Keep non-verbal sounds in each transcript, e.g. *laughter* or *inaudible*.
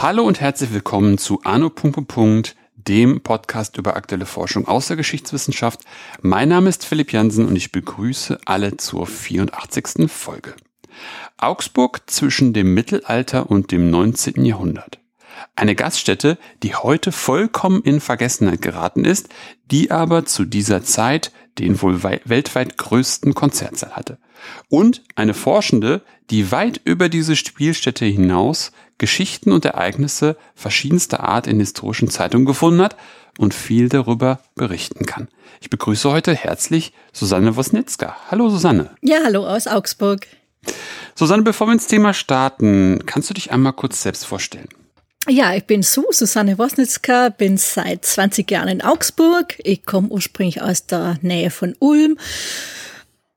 Hallo und herzlich willkommen zu Anno. dem Podcast über aktuelle Forschung aus der Geschichtswissenschaft. Mein Name ist Philipp Jansen und ich begrüße alle zur 84. Folge. Augsburg zwischen dem Mittelalter und dem 19. Jahrhundert. Eine Gaststätte, die heute vollkommen in Vergessenheit geraten ist, die aber zu dieser Zeit den wohl weltweit größten Konzertsaal hatte. Und eine Forschende, die weit über diese Spielstätte hinaus Geschichten und Ereignisse verschiedenster Art in historischen Zeitungen gefunden hat und viel darüber berichten kann. Ich begrüße heute herzlich Susanne Wosnitzka. Hallo Susanne. Ja, hallo aus Augsburg. Susanne, bevor wir ins Thema starten, kannst du dich einmal kurz selbst vorstellen? Ja, ich bin Sue, Susanne Wosnitzka, bin seit 20 Jahren in Augsburg. Ich komme ursprünglich aus der Nähe von Ulm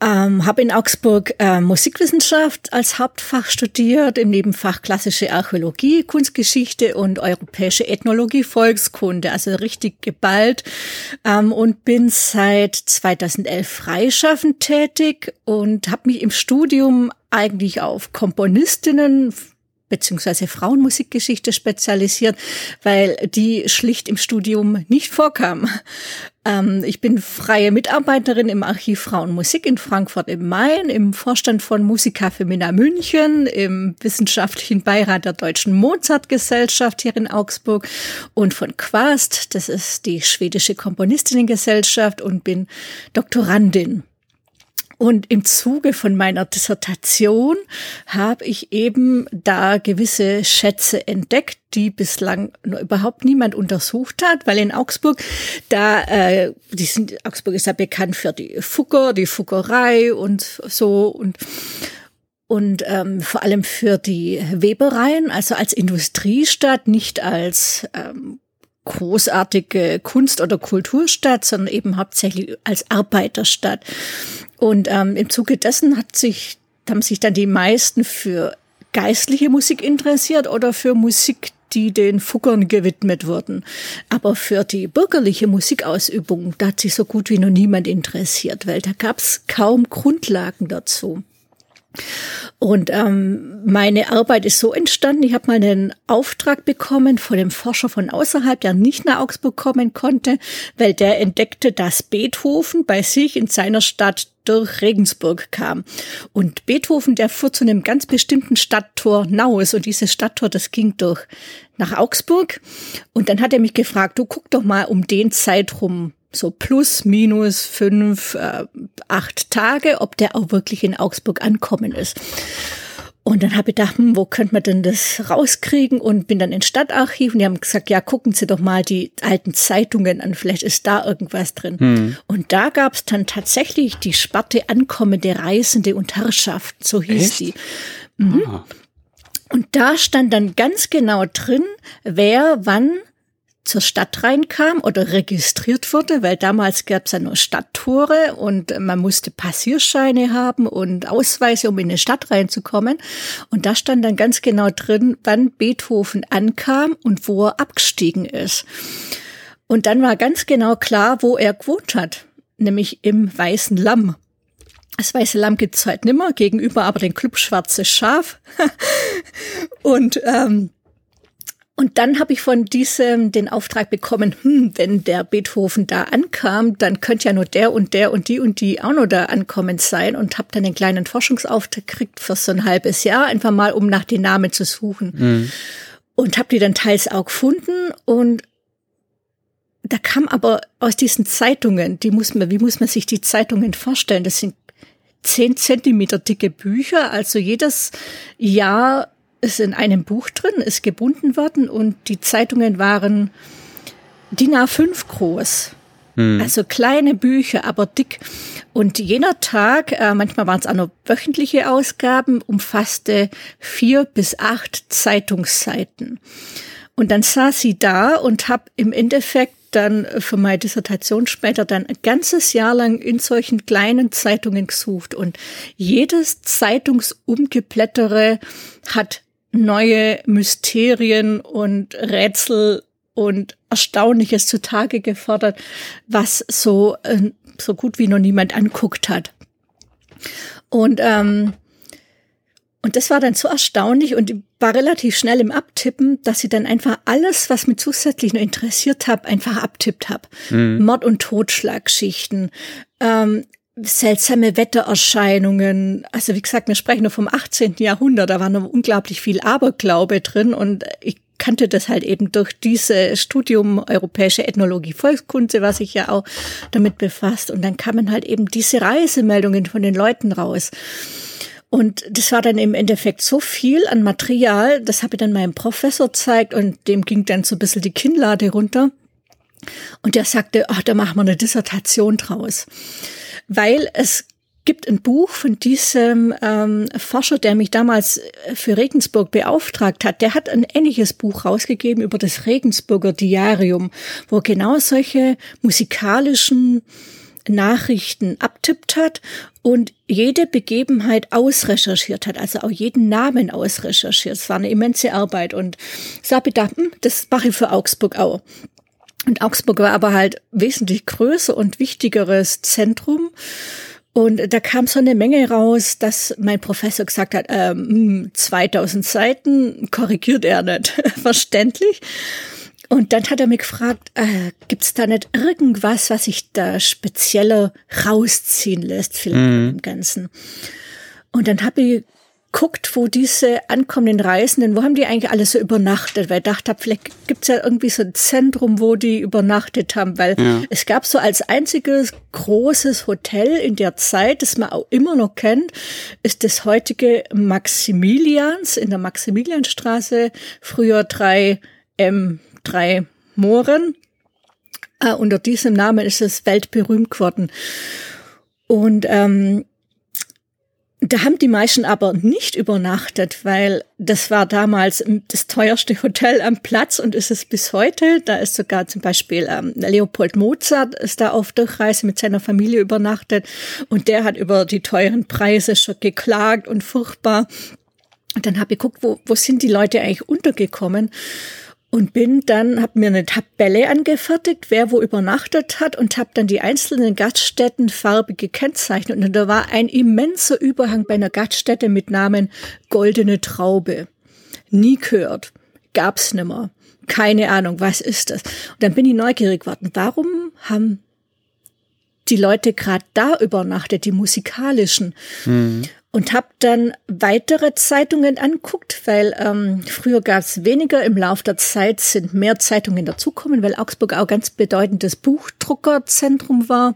ähm, habe in Augsburg äh, Musikwissenschaft als Hauptfach studiert, im Nebenfach klassische Archäologie, Kunstgeschichte und europäische Ethnologie, Volkskunde, also richtig geballt ähm, und bin seit 2011 freischaffend tätig und habe mich im Studium eigentlich auf Komponistinnen beziehungsweise Frauenmusikgeschichte spezialisiert, weil die schlicht im Studium nicht vorkam. Ähm, ich bin freie Mitarbeiterin im Archiv Frauenmusik in Frankfurt im Main, im Vorstand von Musica Femina München, im wissenschaftlichen Beirat der Deutschen Mozartgesellschaft hier in Augsburg und von Quast, das ist die schwedische Komponistinnengesellschaft und bin Doktorandin. Und im Zuge von meiner Dissertation habe ich eben da gewisse Schätze entdeckt, die bislang überhaupt niemand untersucht hat, weil in Augsburg, da, äh, die sind, Augsburg ist ja bekannt für die Fugger, die Fuggerei und so und und ähm, vor allem für die Webereien, also als Industriestadt, nicht als ähm, großartige Kunst- oder Kulturstadt, sondern eben hauptsächlich als Arbeiterstadt. Und ähm, im Zuge dessen hat sich, haben sich dann die meisten für geistliche Musik interessiert oder für Musik, die den Fuggern gewidmet wurden. Aber für die bürgerliche Musikausübung, da hat sich so gut wie noch niemand interessiert, weil da gab es kaum Grundlagen dazu. Und ähm, meine Arbeit ist so entstanden, ich habe mal einen Auftrag bekommen von dem Forscher von außerhalb, der nicht nach Augsburg kommen konnte, weil der entdeckte, dass Beethoven bei sich in seiner Stadt durch Regensburg kam. Und Beethoven, der fuhr zu einem ganz bestimmten Stadttor Naus und dieses Stadttor, das ging durch nach Augsburg. Und dann hat er mich gefragt, du guck doch mal um den Zeitraum so plus, minus fünf, äh, acht Tage, ob der auch wirklich in Augsburg ankommen ist. Und dann habe ich gedacht, hm, wo könnte man denn das rauskriegen? Und bin dann ins Stadtarchiv und die haben gesagt, ja, gucken Sie doch mal die alten Zeitungen an, vielleicht ist da irgendwas drin. Hm. Und da gab es dann tatsächlich die Sparte Ankommende Reisende und Herrschaft, so hieß Echt? die. Mhm. Ah. Und da stand dann ganz genau drin, wer wann zur Stadt reinkam oder registriert wurde, weil damals gab es ja nur Stadttore und man musste Passierscheine haben und Ausweise, um in eine Stadt reinzukommen. Und da stand dann ganz genau drin, wann Beethoven ankam und wo er abgestiegen ist. Und dann war ganz genau klar, wo er gewohnt hat, nämlich im Weißen Lamm. Das weiße Lamm gibt's heute nimmer, gegenüber aber den Club Schwarzes Schaf. *laughs* und ähm, und dann habe ich von diesem den Auftrag bekommen, hm, wenn der Beethoven da ankam, dann könnte ja nur der und der und die und die auch noch da ankommen sein und habe dann einen kleinen Forschungsauftrag gekriegt für so ein halbes Jahr, einfach mal, um nach den Namen zu suchen. Mhm. Und habe die dann teils auch gefunden und da kam aber aus diesen Zeitungen, die muss man, wie muss man sich die Zeitungen vorstellen? Das sind zehn Zentimeter dicke Bücher, also jedes Jahr ist in einem Buch drin, ist gebunden worden und die Zeitungen waren DIN A5 groß. Hm. Also kleine Bücher, aber dick. Und jener Tag, äh, manchmal waren es auch noch wöchentliche Ausgaben, umfasste vier bis acht Zeitungsseiten. Und dann saß sie da und habe im Endeffekt dann für meine Dissertation später dann ein ganzes Jahr lang in solchen kleinen Zeitungen gesucht und jedes Zeitungsumgeblättere hat neue Mysterien und Rätsel und Erstaunliches zutage gefordert, was so, äh, so gut wie noch niemand anguckt hat. Und, ähm, und das war dann so erstaunlich und war relativ schnell im Abtippen, dass ich dann einfach alles, was mich zusätzlich noch interessiert hat, einfach abtippt habe. Mhm. Mord- und Totschlagschichten, ähm, seltsame Wettererscheinungen. Also wie gesagt, wir sprechen nur vom 18. Jahrhundert, da war noch unglaublich viel Aberglaube drin und ich kannte das halt eben durch dieses Studium Europäische Ethnologie Volkskunde, was sich ja auch damit befasst. Und dann kamen halt eben diese Reisemeldungen von den Leuten raus. Und das war dann im Endeffekt so viel an Material, das habe ich dann meinem Professor gezeigt und dem ging dann so ein bisschen die Kinnlade runter. Und der sagte, ach, da machen wir eine Dissertation draus. Weil es gibt ein Buch von diesem ähm, Forscher, der mich damals für Regensburg beauftragt hat. Der hat ein ähnliches Buch rausgegeben über das Regensburger Diarium, wo genau solche musikalischen Nachrichten abtippt hat und jede Begebenheit ausrecherchiert hat, also auch jeden Namen ausrecherchiert. Es war eine immense Arbeit und ich gedacht, hm, das mache ich für Augsburg auch. Und Augsburg war aber halt wesentlich größer und wichtigeres Zentrum. Und da kam so eine Menge raus, dass mein Professor gesagt hat, ähm, 2000 hm, Seiten korrigiert er nicht. *laughs* Verständlich. Und dann hat er mich gefragt, äh, gibt es da nicht irgendwas, was sich da spezieller rausziehen lässt, vielleicht mm. im Ganzen? Und dann habe ich guckt, wo diese ankommenden Reisenden, wo haben die eigentlich alle so übernachtet? Weil ich dachte, vielleicht gibt's ja irgendwie so ein Zentrum, wo die übernachtet haben, weil ja. es gab so als einziges großes Hotel in der Zeit, das man auch immer noch kennt, ist das heutige Maximilians in der Maximilianstraße, früher 3M drei Mooren. Äh, unter diesem Namen ist es weltberühmt geworden. Und ähm, da haben die meisten aber nicht übernachtet, weil das war damals das teuerste Hotel am Platz und ist es bis heute. Da ist sogar zum Beispiel ähm, Leopold Mozart ist da auf Durchreise mit seiner Familie übernachtet und der hat über die teuren Preise schon geklagt und furchtbar. Und dann habe ich geguckt, wo, wo sind die Leute eigentlich untergekommen? Und bin dann, habe mir eine Tabelle angefertigt, wer wo übernachtet hat und habe dann die einzelnen Gaststätten farbig gekennzeichnet. Und da war ein immenser Überhang bei einer Gaststätte mit Namen Goldene Traube. Nie gehört, gab's nimmer. Keine Ahnung, was ist das? Und dann bin ich neugierig geworden. Warum haben die Leute gerade da übernachtet, die musikalischen? Mhm und habe dann weitere Zeitungen anguckt, weil ähm, früher gab es weniger. Im Laufe der Zeit sind mehr Zeitungen dazukommen, weil Augsburg auch ganz bedeutendes Buchdruckerzentrum war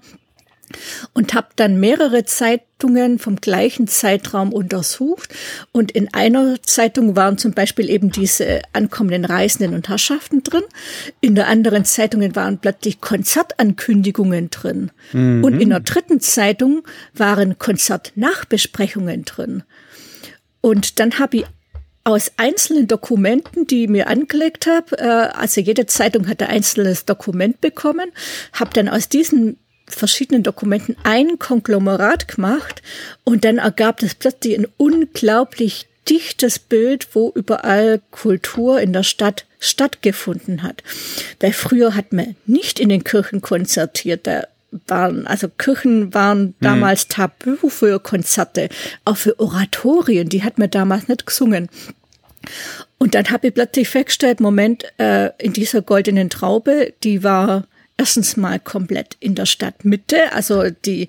und habe dann mehrere Zeitungen vom gleichen Zeitraum untersucht. Und in einer Zeitung waren zum Beispiel eben diese ankommenden Reisenden und Herrschaften drin. In der anderen Zeitung waren plötzlich Konzertankündigungen drin. Mhm. Und in der dritten Zeitung waren Konzertnachbesprechungen drin. Und dann habe ich aus einzelnen Dokumenten, die ich mir angelegt habe, äh, also jede Zeitung hat ein einzelnes Dokument bekommen, habe dann aus diesen verschiedenen Dokumenten ein Konglomerat gemacht und dann ergab das plötzlich ein unglaublich dichtes Bild, wo überall Kultur in der Stadt stattgefunden hat. Weil früher hat man nicht in den Kirchen konzertiert, da waren, also Kirchen waren hm. damals tabu für Konzerte, auch für Oratorien, die hat man damals nicht gesungen. Und dann habe ich plötzlich festgestellt, Moment, äh, in dieser goldenen Traube, die war erstens mal komplett in der Stadtmitte, also die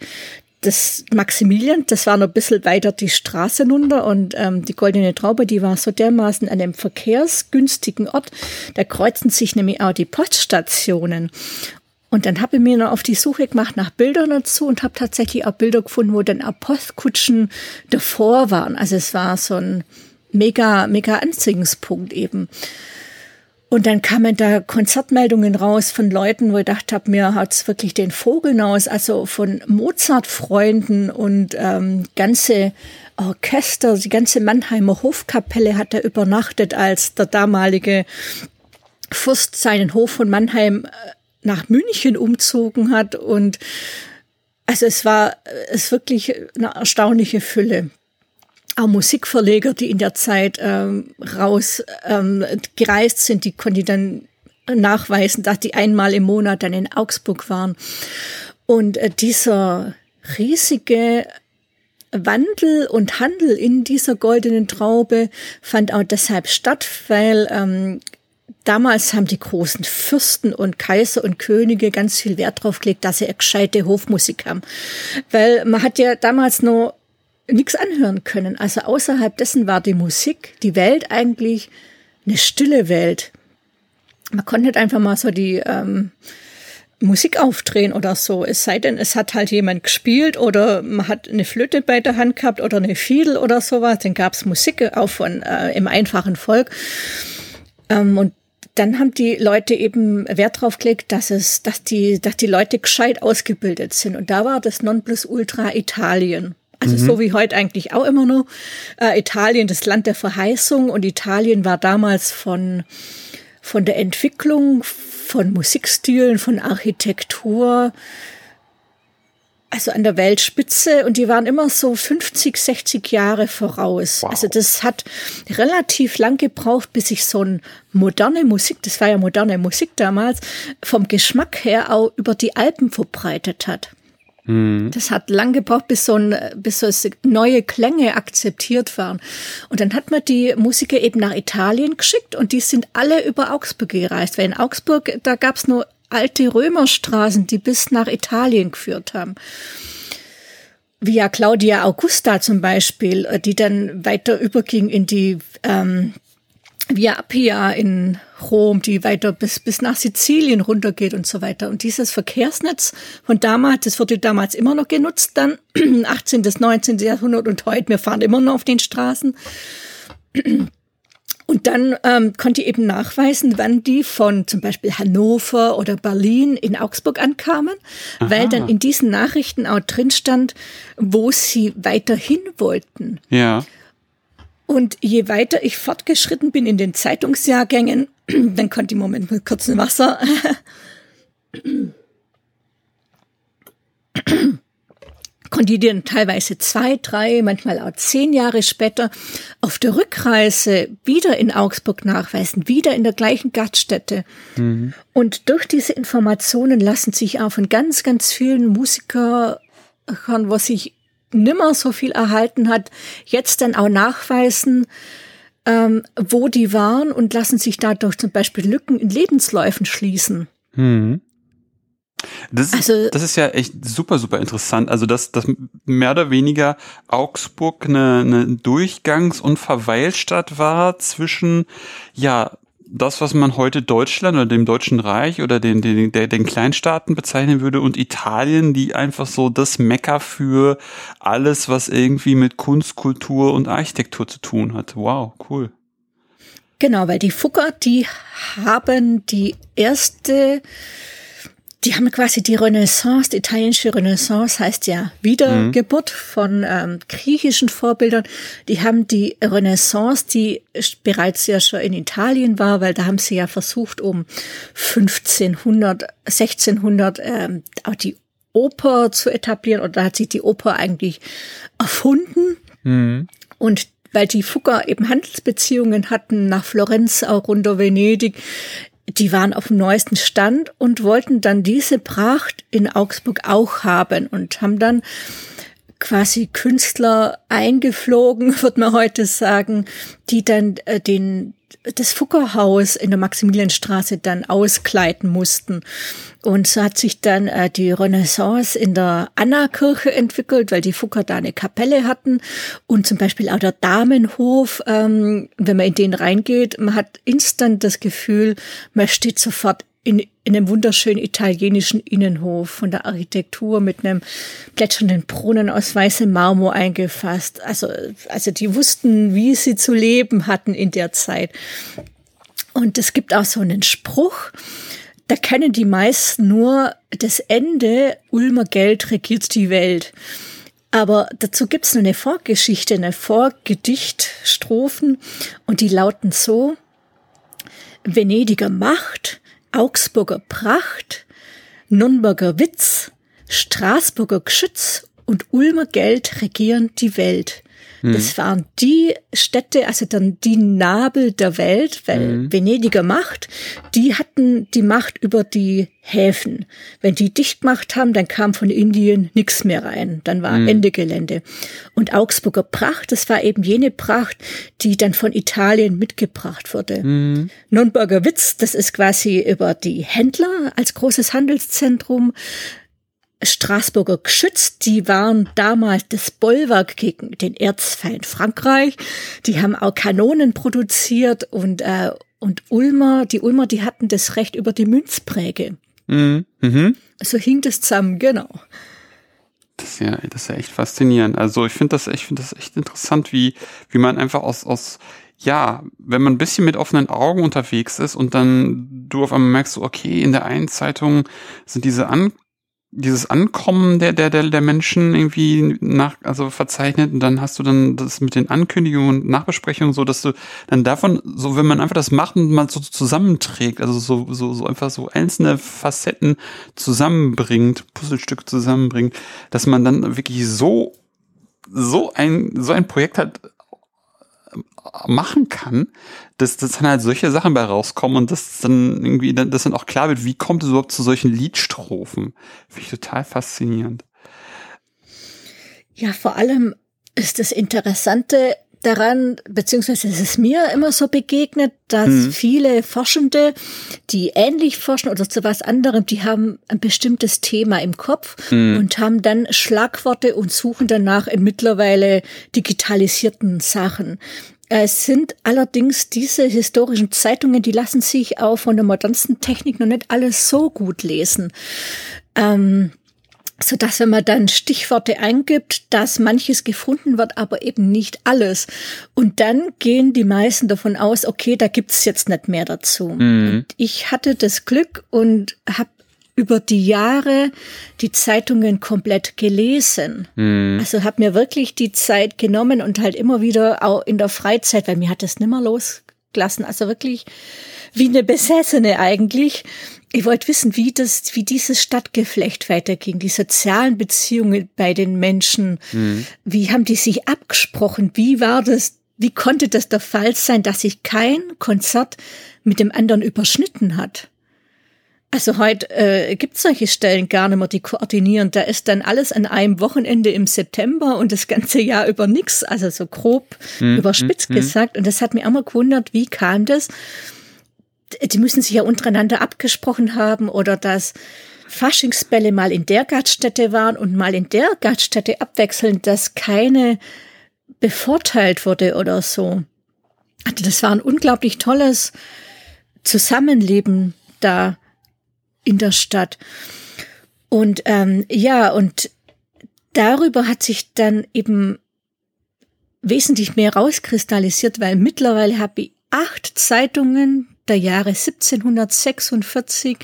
das Maximilian, das war noch ein bisschen weiter die Straße runter und ähm, die Goldene Traube, die war so dermaßen an einem verkehrsgünstigen Ort. Da kreuzen sich nämlich auch die Poststationen. Und dann habe ich mir noch auf die Suche gemacht nach Bildern dazu und habe tatsächlich auch Bilder gefunden, wo dann auch Postkutschen davor waren. Also es war so ein mega, mega Anziehungspunkt eben. Und dann kamen da Konzertmeldungen raus von Leuten, wo ich gedacht habe, mir hat's wirklich den Vogel aus, also von Mozart-Freunden und ähm, ganze Orchester, die ganze Mannheimer Hofkapelle hat er übernachtet, als der damalige Fürst seinen Hof von Mannheim äh, nach München umzogen hat. Und also es war es wirklich eine erstaunliche Fülle auch Musikverleger, die in der Zeit ähm, raus ähm, gereist sind, die konnten dann nachweisen, dass die einmal im Monat dann in Augsburg waren. Und äh, dieser riesige Wandel und Handel in dieser goldenen Traube fand auch deshalb statt, weil ähm, damals haben die großen Fürsten und Kaiser und Könige ganz viel Wert drauf gelegt, dass sie eine gescheite Hofmusik haben. Weil man hat ja damals noch nichts anhören können. Also außerhalb dessen war die Musik, die Welt eigentlich eine stille Welt. Man konnte nicht einfach mal so die ähm, Musik aufdrehen oder so. Es sei denn, es hat halt jemand gespielt oder man hat eine Flöte bei der Hand gehabt oder eine Fiedel oder sowas. Dann gab's Musik auch von äh, im einfachen Volk. Ähm, und dann haben die Leute eben Wert drauf gelegt, dass es, dass die, dass die Leute gescheit ausgebildet sind. Und da war das Nonplusultra Italien. Also mhm. so wie heute eigentlich auch immer nur. Äh, Italien, das Land der Verheißung. Und Italien war damals von, von der Entwicklung von Musikstilen, von Architektur, also an der Weltspitze und die waren immer so 50, 60 Jahre voraus. Wow. Also das hat relativ lang gebraucht, bis sich so ein moderne Musik, das war ja moderne Musik damals, vom Geschmack her auch über die Alpen verbreitet hat. Mhm. Das hat lang gebraucht, bis so, ein, bis so neue Klänge akzeptiert waren. Und dann hat man die Musiker eben nach Italien geschickt und die sind alle über Augsburg gereist. Weil in Augsburg, da gab's nur alte Römerstraßen, die bis nach Italien geführt haben. Via Claudia Augusta zum Beispiel, die dann weiter überging in die ähm, Via Appia in Rom, die weiter bis, bis nach Sizilien runtergeht und so weiter. Und dieses Verkehrsnetz von damals, das wurde damals immer noch genutzt, dann *clears throat* 18. bis 19. Jahrhundert und heute, wir fahren immer noch auf den Straßen. *clears throat* Und dann ähm, konnte ich eben nachweisen, wann die von zum Beispiel Hannover oder Berlin in Augsburg ankamen, Aha. weil dann in diesen Nachrichten auch drin stand, wo sie weiterhin wollten. Ja. Und je weiter ich fortgeschritten bin in den Zeitungsjahrgängen, *clears throat* dann konnte ich Moment mit kurzem Wasser. konnte ich dann teilweise zwei, drei, manchmal auch zehn Jahre später auf der Rückreise wieder in Augsburg nachweisen, wieder in der gleichen Gaststätte. Mhm. Und durch diese Informationen lassen sich auch von ganz, ganz vielen Musikern, was sich nimmer so viel erhalten hat, jetzt dann auch nachweisen, ähm, wo die waren und lassen sich dadurch zum Beispiel Lücken in Lebensläufen schließen. Hm. Das, ist, also, das ist ja echt super, super interessant. Also, dass, dass mehr oder weniger Augsburg eine, eine Durchgangs- und Verweilstadt war zwischen, ja, das, was man heute Deutschland oder dem Deutschen Reich oder den, den, den, Kleinstaaten bezeichnen würde und Italien, die einfach so das Mecker für alles, was irgendwie mit Kunst, Kultur und Architektur zu tun hat. Wow, cool. Genau, weil die Fugger, die haben die erste die haben quasi die Renaissance, die italienische Renaissance heißt ja Wiedergeburt mhm. von ähm, griechischen Vorbildern. Die haben die Renaissance, die bereits ja schon in Italien war, weil da haben sie ja versucht, um 1500, 1600 ähm, auch die Oper zu etablieren. Und da hat sich die Oper eigentlich erfunden. Mhm. Und weil die Fugger eben Handelsbeziehungen hatten nach Florenz, auch runter Venedig, die waren auf dem neuesten Stand und wollten dann diese Pracht in Augsburg auch haben und haben dann quasi Künstler eingeflogen, *laughs* wird man heute sagen, die dann äh, den das Fuckerhaus in der Maximilianstraße dann auskleiden mussten. Und so hat sich dann äh, die Renaissance in der Anna-Kirche entwickelt, weil die Fucker da eine Kapelle hatten. Und zum Beispiel auch der Damenhof, ähm, wenn man in den reingeht, man hat instant das Gefühl, man steht sofort in, in einem wunderschönen italienischen Innenhof von der Architektur mit einem plätschernden Brunnen aus weißem Marmor eingefasst. Also, also die wussten, wie sie zu leben hatten in der Zeit. Und es gibt auch so einen Spruch, da kennen die meisten nur das Ende, Ulmer Geld regiert die Welt. Aber dazu gibt's noch eine Vorgeschichte, eine Vorgedichtstrophen und die lauten so, Venediger Macht Augsburger Pracht, Nürnberger Witz, Straßburger Geschütz und Ulmer Geld regieren die Welt. Mhm. Das waren die Städte, also dann die Nabel der Welt, weil mhm. Venediger Macht, die hatten die Macht über die Häfen. Wenn die dicht gemacht haben, dann kam von Indien nichts mehr rein. Dann war mhm. Ende Gelände. Und Augsburger Pracht, das war eben jene Pracht, die dann von Italien mitgebracht wurde. Mhm. Nürnberger Witz, das ist quasi über die Händler als großes Handelszentrum. Straßburger Geschütz, die waren damals das Bollwerk gegen den Erzfeind Frankreich. Die haben auch Kanonen produziert und, äh, und Ulmer, die Ulmer, die hatten das Recht über die Münzpräge. Mhm. Mhm. So hing das zusammen, genau. Das ist ja, das ist ja echt faszinierend. Also ich finde das, ich finde das echt interessant, wie, wie man einfach aus, aus, ja, wenn man ein bisschen mit offenen Augen unterwegs ist und dann du auf einmal merkst, okay, in der einen Zeitung sind diese An dieses Ankommen der, der, der, der Menschen irgendwie nach, also verzeichnet und dann hast du dann das mit den Ankündigungen und Nachbesprechungen so, dass du dann davon, so wenn man einfach das macht und mal so zusammenträgt, also so, so, so einfach so einzelne Facetten zusammenbringt, Puzzlestücke zusammenbringt, dass man dann wirklich so, so ein, so ein Projekt hat machen kann, dass, dass dann halt solche Sachen bei rauskommen und dass dann irgendwie, dass dann auch klar wird, wie kommt es überhaupt zu solchen Liedstrophen. Finde ich total faszinierend. Ja, vor allem ist das Interessante daran, beziehungsweise es ist mir immer so begegnet, dass hm. viele Forschende, die ähnlich forschen oder zu was anderem, die haben ein bestimmtes Thema im Kopf hm. und haben dann Schlagworte und suchen danach in mittlerweile digitalisierten Sachen. Es sind allerdings diese historischen Zeitungen, die lassen sich auch von der modernsten Technik noch nicht alles so gut lesen. Ähm, so dass wenn man dann Stichworte eingibt, dass manches gefunden wird, aber eben nicht alles. Und dann gehen die meisten davon aus, okay, da gibt's jetzt nicht mehr dazu. Mhm. Und ich hatte das Glück und habe über die Jahre die Zeitungen komplett gelesen. Mhm. Also habe mir wirklich die Zeit genommen und halt immer wieder auch in der Freizeit, weil mir hat das nimmer losgelassen. Also wirklich wie eine Besessene eigentlich. Ich wollte wissen, wie das, wie dieses Stadtgeflecht weiterging, die sozialen Beziehungen bei den Menschen. Mhm. Wie haben die sich abgesprochen? Wie war das? Wie konnte das der Fall sein, dass sich kein Konzert mit dem anderen überschnitten hat? Also heute äh, gibt solche Stellen gar nicht mehr, die koordinieren. Da ist dann alles an einem Wochenende im September und das ganze Jahr über nix, also so grob hm, überspitzt hm, gesagt. Und das hat mich immer gewundert, wie kam das? Die müssen sich ja untereinander abgesprochen haben oder dass Faschingsbälle mal in der Gaststätte waren und mal in der Gaststätte abwechselnd, dass keine bevorteilt wurde oder so. Also das war ein unglaublich tolles Zusammenleben da in der Stadt. Und ähm, ja, und darüber hat sich dann eben wesentlich mehr rauskristallisiert, weil mittlerweile habe ich acht Zeitungen der Jahre 1746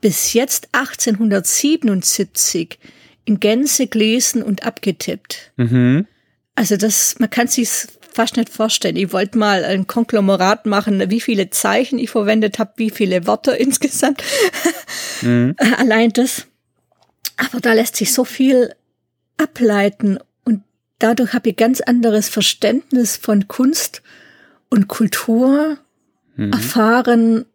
bis jetzt 1877 in Gänze gelesen und abgetippt. Mhm. Also das, man kann sich fast nicht vorstellen. Ich wollte mal ein Konglomerat machen, wie viele Zeichen ich verwendet habe, wie viele Wörter *laughs* insgesamt. Mhm. Allein das. Aber da lässt sich so viel ableiten und dadurch habe ich ganz anderes Verständnis von Kunst und Kultur mhm. erfahren.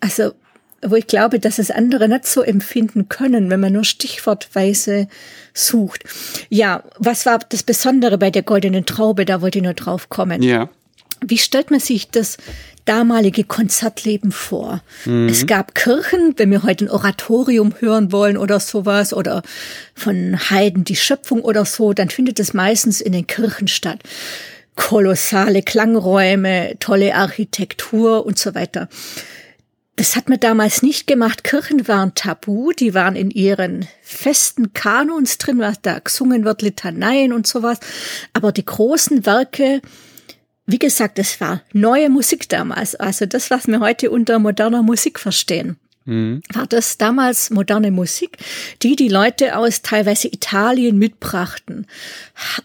Also wo ich glaube, dass es andere nicht so empfinden können, wenn man nur stichwortweise sucht. Ja, was war das Besondere bei der goldenen Traube? Da wollte ich nur drauf kommen. Ja. Wie stellt man sich das damalige Konzertleben vor? Mhm. Es gab Kirchen, wenn wir heute ein Oratorium hören wollen oder sowas, oder von Heiden die Schöpfung oder so, dann findet es meistens in den Kirchen statt. Kolossale Klangräume, tolle Architektur und so weiter. Das hat man damals nicht gemacht. Kirchen waren tabu, die waren in ihren festen Kanons drin, was da gesungen wird, Litaneien und sowas. Aber die großen Werke, wie gesagt, es war neue Musik damals. Also das, was wir heute unter moderner Musik verstehen. Mhm. war das damals moderne Musik, die die Leute aus teilweise Italien mitbrachten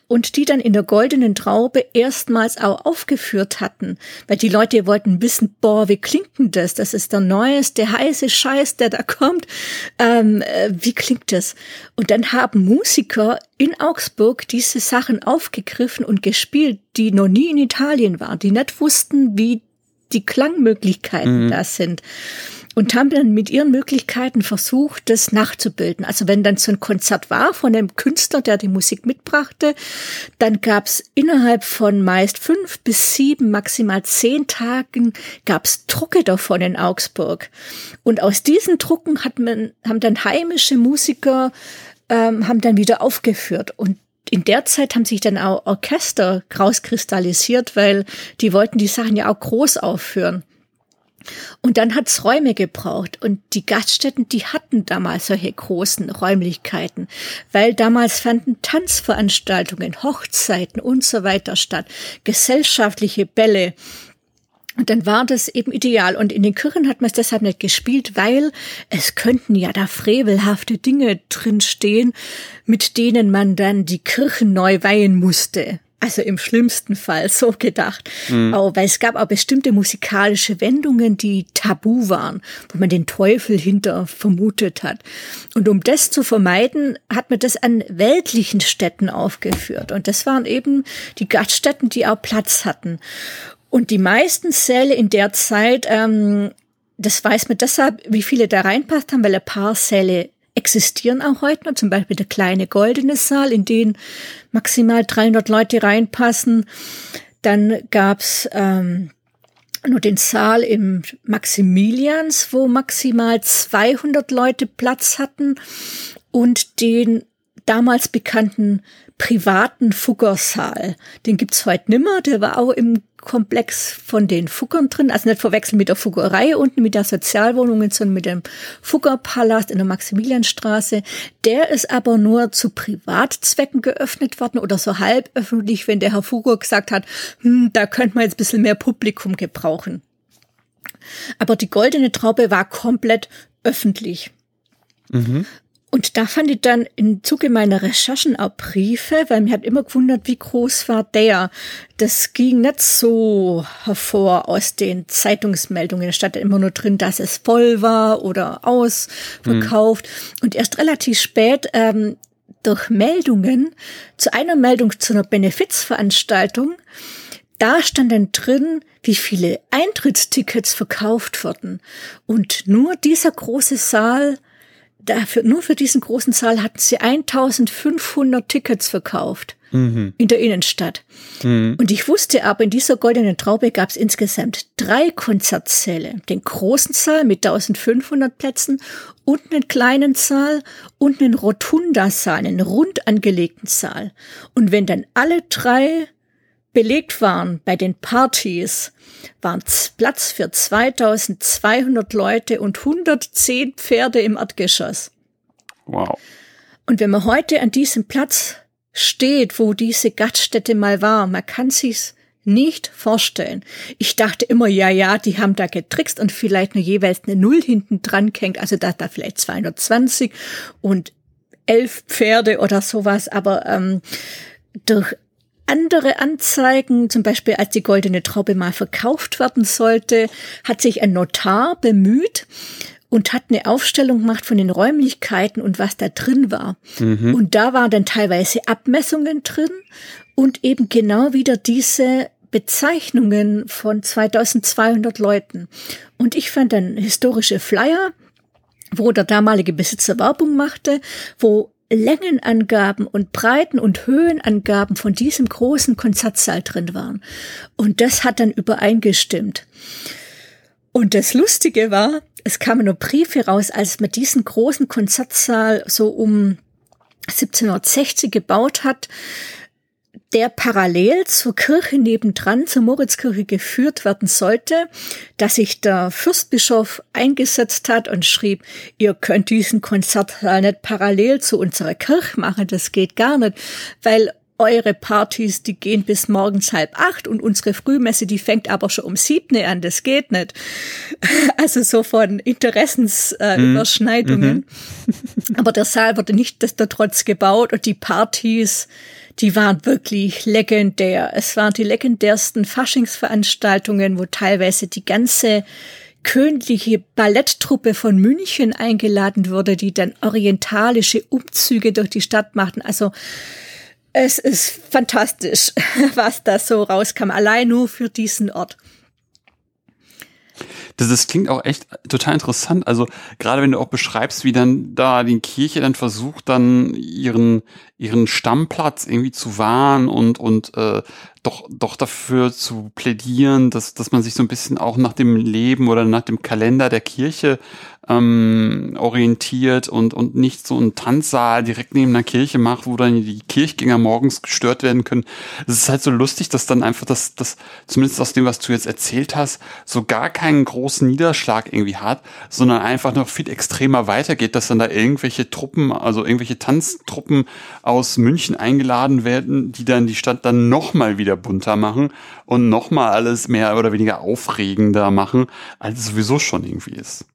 und die dann in der goldenen Traube erstmals auch aufgeführt hatten, weil die Leute wollten wissen, boah, wie klingt denn das? Das ist der neueste heiße Scheiß, der da kommt. Ähm, äh, wie klingt das? Und dann haben Musiker in Augsburg diese Sachen aufgegriffen und gespielt, die noch nie in Italien waren, die nicht wussten, wie die Klangmöglichkeiten mhm. da sind und haben dann mit ihren Möglichkeiten versucht, das nachzubilden. Also wenn dann so ein Konzert war von einem Künstler, der die Musik mitbrachte, dann gab's innerhalb von meist fünf bis sieben, maximal zehn Tagen gab's Drucke davon in Augsburg. Und aus diesen Drucken hat man, haben dann heimische Musiker ähm, haben dann wieder aufgeführt und in der Zeit haben sich dann auch Orchester rauskristallisiert, weil die wollten die Sachen ja auch groß aufführen. Und dann hat's Räume gebraucht und die Gaststätten, die hatten damals solche großen Räumlichkeiten, weil damals fanden Tanzveranstaltungen, Hochzeiten und so weiter statt, gesellschaftliche Bälle. Und dann war das eben ideal. Und in den Kirchen hat man es deshalb nicht gespielt, weil es könnten ja da frevelhafte Dinge drinstehen, mit denen man dann die Kirchen neu weihen musste. Also im schlimmsten Fall so gedacht. Mhm. Aber weil es gab auch bestimmte musikalische Wendungen, die tabu waren, wo man den Teufel hinter vermutet hat. Und um das zu vermeiden, hat man das an weltlichen Städten aufgeführt. Und das waren eben die Gaststätten, die auch Platz hatten. Und die meisten Säle in der Zeit, ähm, das weiß man deshalb, wie viele da reinpasst haben, weil ein paar Säle existieren auch heute noch, zum Beispiel der kleine goldene Saal, in den maximal 300 Leute reinpassen. Dann gab's ähm, nur den Saal im Maximilians, wo maximal 200 Leute Platz hatten und den damals bekannten privaten Fuggersaal. Den gibt's heute nimmer, der war auch im Komplex von den Fuggern drin, also nicht verwechseln mit der Fuggerei unten, mit der Sozialwohnung, sondern mit dem Fuggerpalast in der Maximilianstraße. Der ist aber nur zu Privatzwecken geöffnet worden oder so halb öffentlich, wenn der Herr Fugger gesagt hat, hm, da könnte man jetzt ein bisschen mehr Publikum gebrauchen. Aber die goldene Traube war komplett öffentlich. Mhm. Und da fand ich dann im Zuge meiner Recherchen auch Briefe, weil mir hat immer gewundert, wie groß war der. Das ging nicht so hervor aus den Zeitungsmeldungen. Da stand immer nur drin, dass es voll war oder ausverkauft. Mhm. Und erst relativ spät ähm, durch Meldungen zu einer Meldung zu einer Benefizveranstaltung, da stand dann drin, wie viele Eintrittstickets verkauft wurden. Und nur dieser große Saal dafür, nur für diesen großen Saal hatten sie 1500 Tickets verkauft mhm. in der Innenstadt. Mhm. Und ich wusste aber, in dieser goldenen Traube gab es insgesamt drei Konzertsäle. Den großen Saal mit 1500 Plätzen und einen kleinen Saal und einen Rotunda-Saal, einen rund angelegten Saal. Und wenn dann alle drei belegt waren bei den Partys, waren Platz für 2200 Leute und 110 Pferde im Erdgeschoss. Wow. Und wenn man heute an diesem Platz steht, wo diese Gaststätte mal war, man kann sich's nicht vorstellen. Ich dachte immer, ja, ja, die haben da getrickst und vielleicht nur jeweils eine Null hinten dran hängt, also da da vielleicht 220 und elf Pferde oder sowas, aber ähm, durch andere Anzeigen, zum Beispiel als die goldene Traube mal verkauft werden sollte, hat sich ein Notar bemüht und hat eine Aufstellung gemacht von den Räumlichkeiten und was da drin war. Mhm. Und da waren dann teilweise Abmessungen drin und eben genau wieder diese Bezeichnungen von 2200 Leuten. Und ich fand dann historische Flyer, wo der damalige Besitzer Werbung machte, wo Längenangaben und Breiten- und Höhenangaben von diesem großen Konzertsaal drin waren. Und das hat dann übereingestimmt. Und das Lustige war, es kamen nur Briefe raus, als man diesen großen Konzertsaal so um 1760 gebaut hat, der parallel zur Kirche nebendran, zur Moritzkirche geführt werden sollte, dass sich der Fürstbischof eingesetzt hat und schrieb, ihr könnt diesen Konzertsaal nicht parallel zu unserer Kirche machen, das geht gar nicht, weil eure Partys, die gehen bis morgens halb acht und unsere Frühmesse, die fängt aber schon um siebne an, das geht nicht. *laughs* Also so von Interessensüberschneidungen. Äh, mhm. aber der Saal wurde nicht destotrotz gebaut und die Partys, die waren wirklich legendär. Es waren die legendärsten Faschingsveranstaltungen, wo teilweise die ganze königliche Balletttruppe von München eingeladen wurde, die dann orientalische Umzüge durch die Stadt machten. Also es ist fantastisch, *laughs* was da so rauskam, allein nur für diesen Ort. Das, das klingt auch echt total interessant. Also gerade wenn du auch beschreibst, wie dann da die Kirche dann versucht, dann ihren ihren Stammplatz irgendwie zu wahren und und äh, doch doch dafür zu plädieren, dass dass man sich so ein bisschen auch nach dem Leben oder nach dem Kalender der Kirche ähm, orientiert und, und nicht so einen Tanzsaal direkt neben einer Kirche macht, wo dann die Kirchgänger morgens gestört werden können. Es ist halt so lustig, dass dann einfach das, das, zumindest aus dem, was du jetzt erzählt hast, so gar keinen großen Niederschlag irgendwie hat, sondern einfach noch viel extremer weitergeht, dass dann da irgendwelche Truppen, also irgendwelche Tanztruppen aus München eingeladen werden, die dann die Stadt dann nochmal wieder bunter machen und nochmal alles mehr oder weniger aufregender machen, als es sowieso schon irgendwie ist.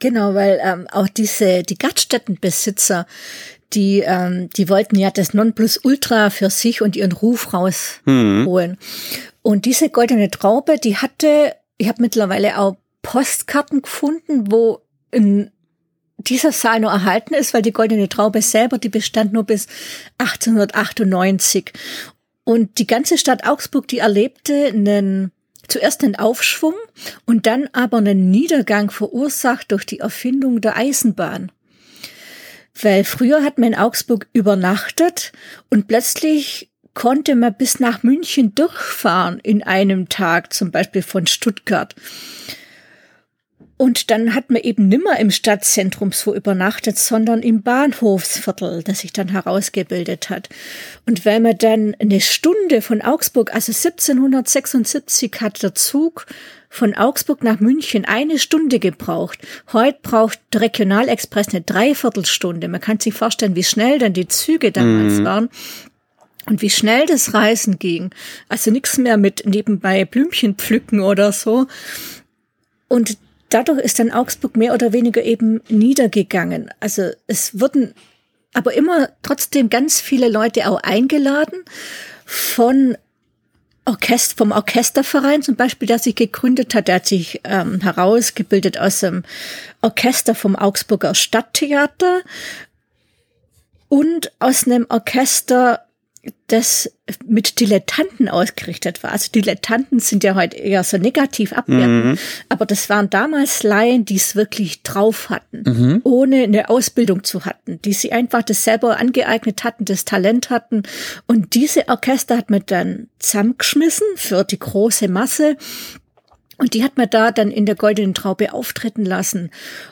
Genau, weil ähm, auch diese die Gaststättenbesitzer, die ähm, die wollten ja das Nonplusultra für sich und ihren Ruf rausholen. Mhm. Und diese goldene Traube, die hatte, ich habe mittlerweile auch Postkarten gefunden, wo in dieser Saal noch erhalten ist, weil die goldene Traube selber, die bestand nur bis 1898. Und die ganze Stadt Augsburg, die erlebte einen zuerst einen Aufschwung und dann aber einen Niedergang verursacht durch die Erfindung der Eisenbahn. Weil früher hat man in Augsburg übernachtet und plötzlich konnte man bis nach München durchfahren in einem Tag, zum Beispiel von Stuttgart. Und dann hat man eben nimmer im Stadtzentrum so übernachtet, sondern im Bahnhofsviertel, das sich dann herausgebildet hat. Und weil man dann eine Stunde von Augsburg, also 1776 hat der Zug von Augsburg nach München eine Stunde gebraucht. Heute braucht der Regionalexpress eine Dreiviertelstunde. Man kann sich vorstellen, wie schnell dann die Züge damals mhm. waren. Und wie schnell das Reisen ging. Also nichts mehr mit nebenbei Blümchen pflücken oder so. Und dadurch ist dann Augsburg mehr oder weniger eben niedergegangen. Also es wurden aber immer trotzdem ganz viele Leute auch eingeladen von Orchester, vom Orchesterverein zum Beispiel, der sich gegründet hat, der hat sich ähm, herausgebildet aus dem Orchester vom Augsburger Stadttheater und aus einem Orchester das mit Dilettanten ausgerichtet war. Also Dilettanten sind ja heute eher so negativ abwertend, mhm. aber das waren damals Laien, die es wirklich drauf hatten, mhm. ohne eine Ausbildung zu hatten, die sie einfach das selber angeeignet hatten, das Talent hatten. Und diese Orchester hat man dann zusammengeschmissen für die große Masse. Und die hat man da dann in der Goldenen Traube auftreten lassen.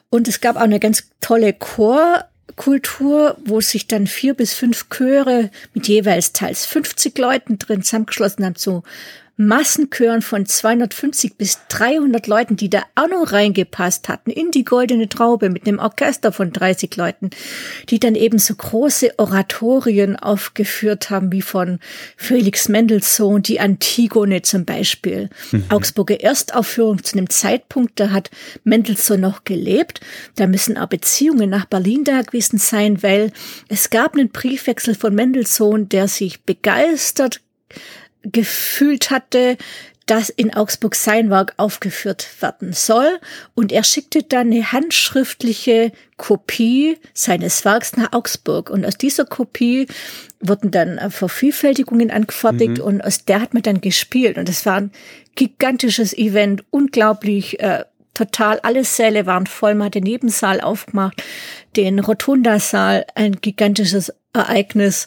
Und es gab auch eine ganz tolle Chor, Kultur, wo sich dann vier bis fünf Chöre mit jeweils teils 50 Leuten drin zusammengeschlossen haben zu Massenchören von 250 bis 300 Leuten, die da auch noch reingepasst hatten in die goldene Traube mit einem Orchester von 30 Leuten, die dann eben so große Oratorien aufgeführt haben, wie von Felix Mendelssohn, die Antigone zum Beispiel. Mhm. Augsburger Erstaufführung zu einem Zeitpunkt, da hat Mendelssohn noch gelebt. Da müssen auch Beziehungen nach Berlin da gewesen sein, weil es gab einen Briefwechsel von Mendelssohn, der sich begeistert gefühlt hatte, dass in Augsburg sein Werk aufgeführt werden soll. Und er schickte dann eine handschriftliche Kopie seines Werks nach Augsburg. Und aus dieser Kopie wurden dann Vervielfältigungen angefertigt mhm. und aus der hat man dann gespielt. Und es war ein gigantisches Event, unglaublich, äh, total, alle Säle waren voll. Man hat den Nebensaal aufgemacht, den Rotundasaal, ein gigantisches Ereignis.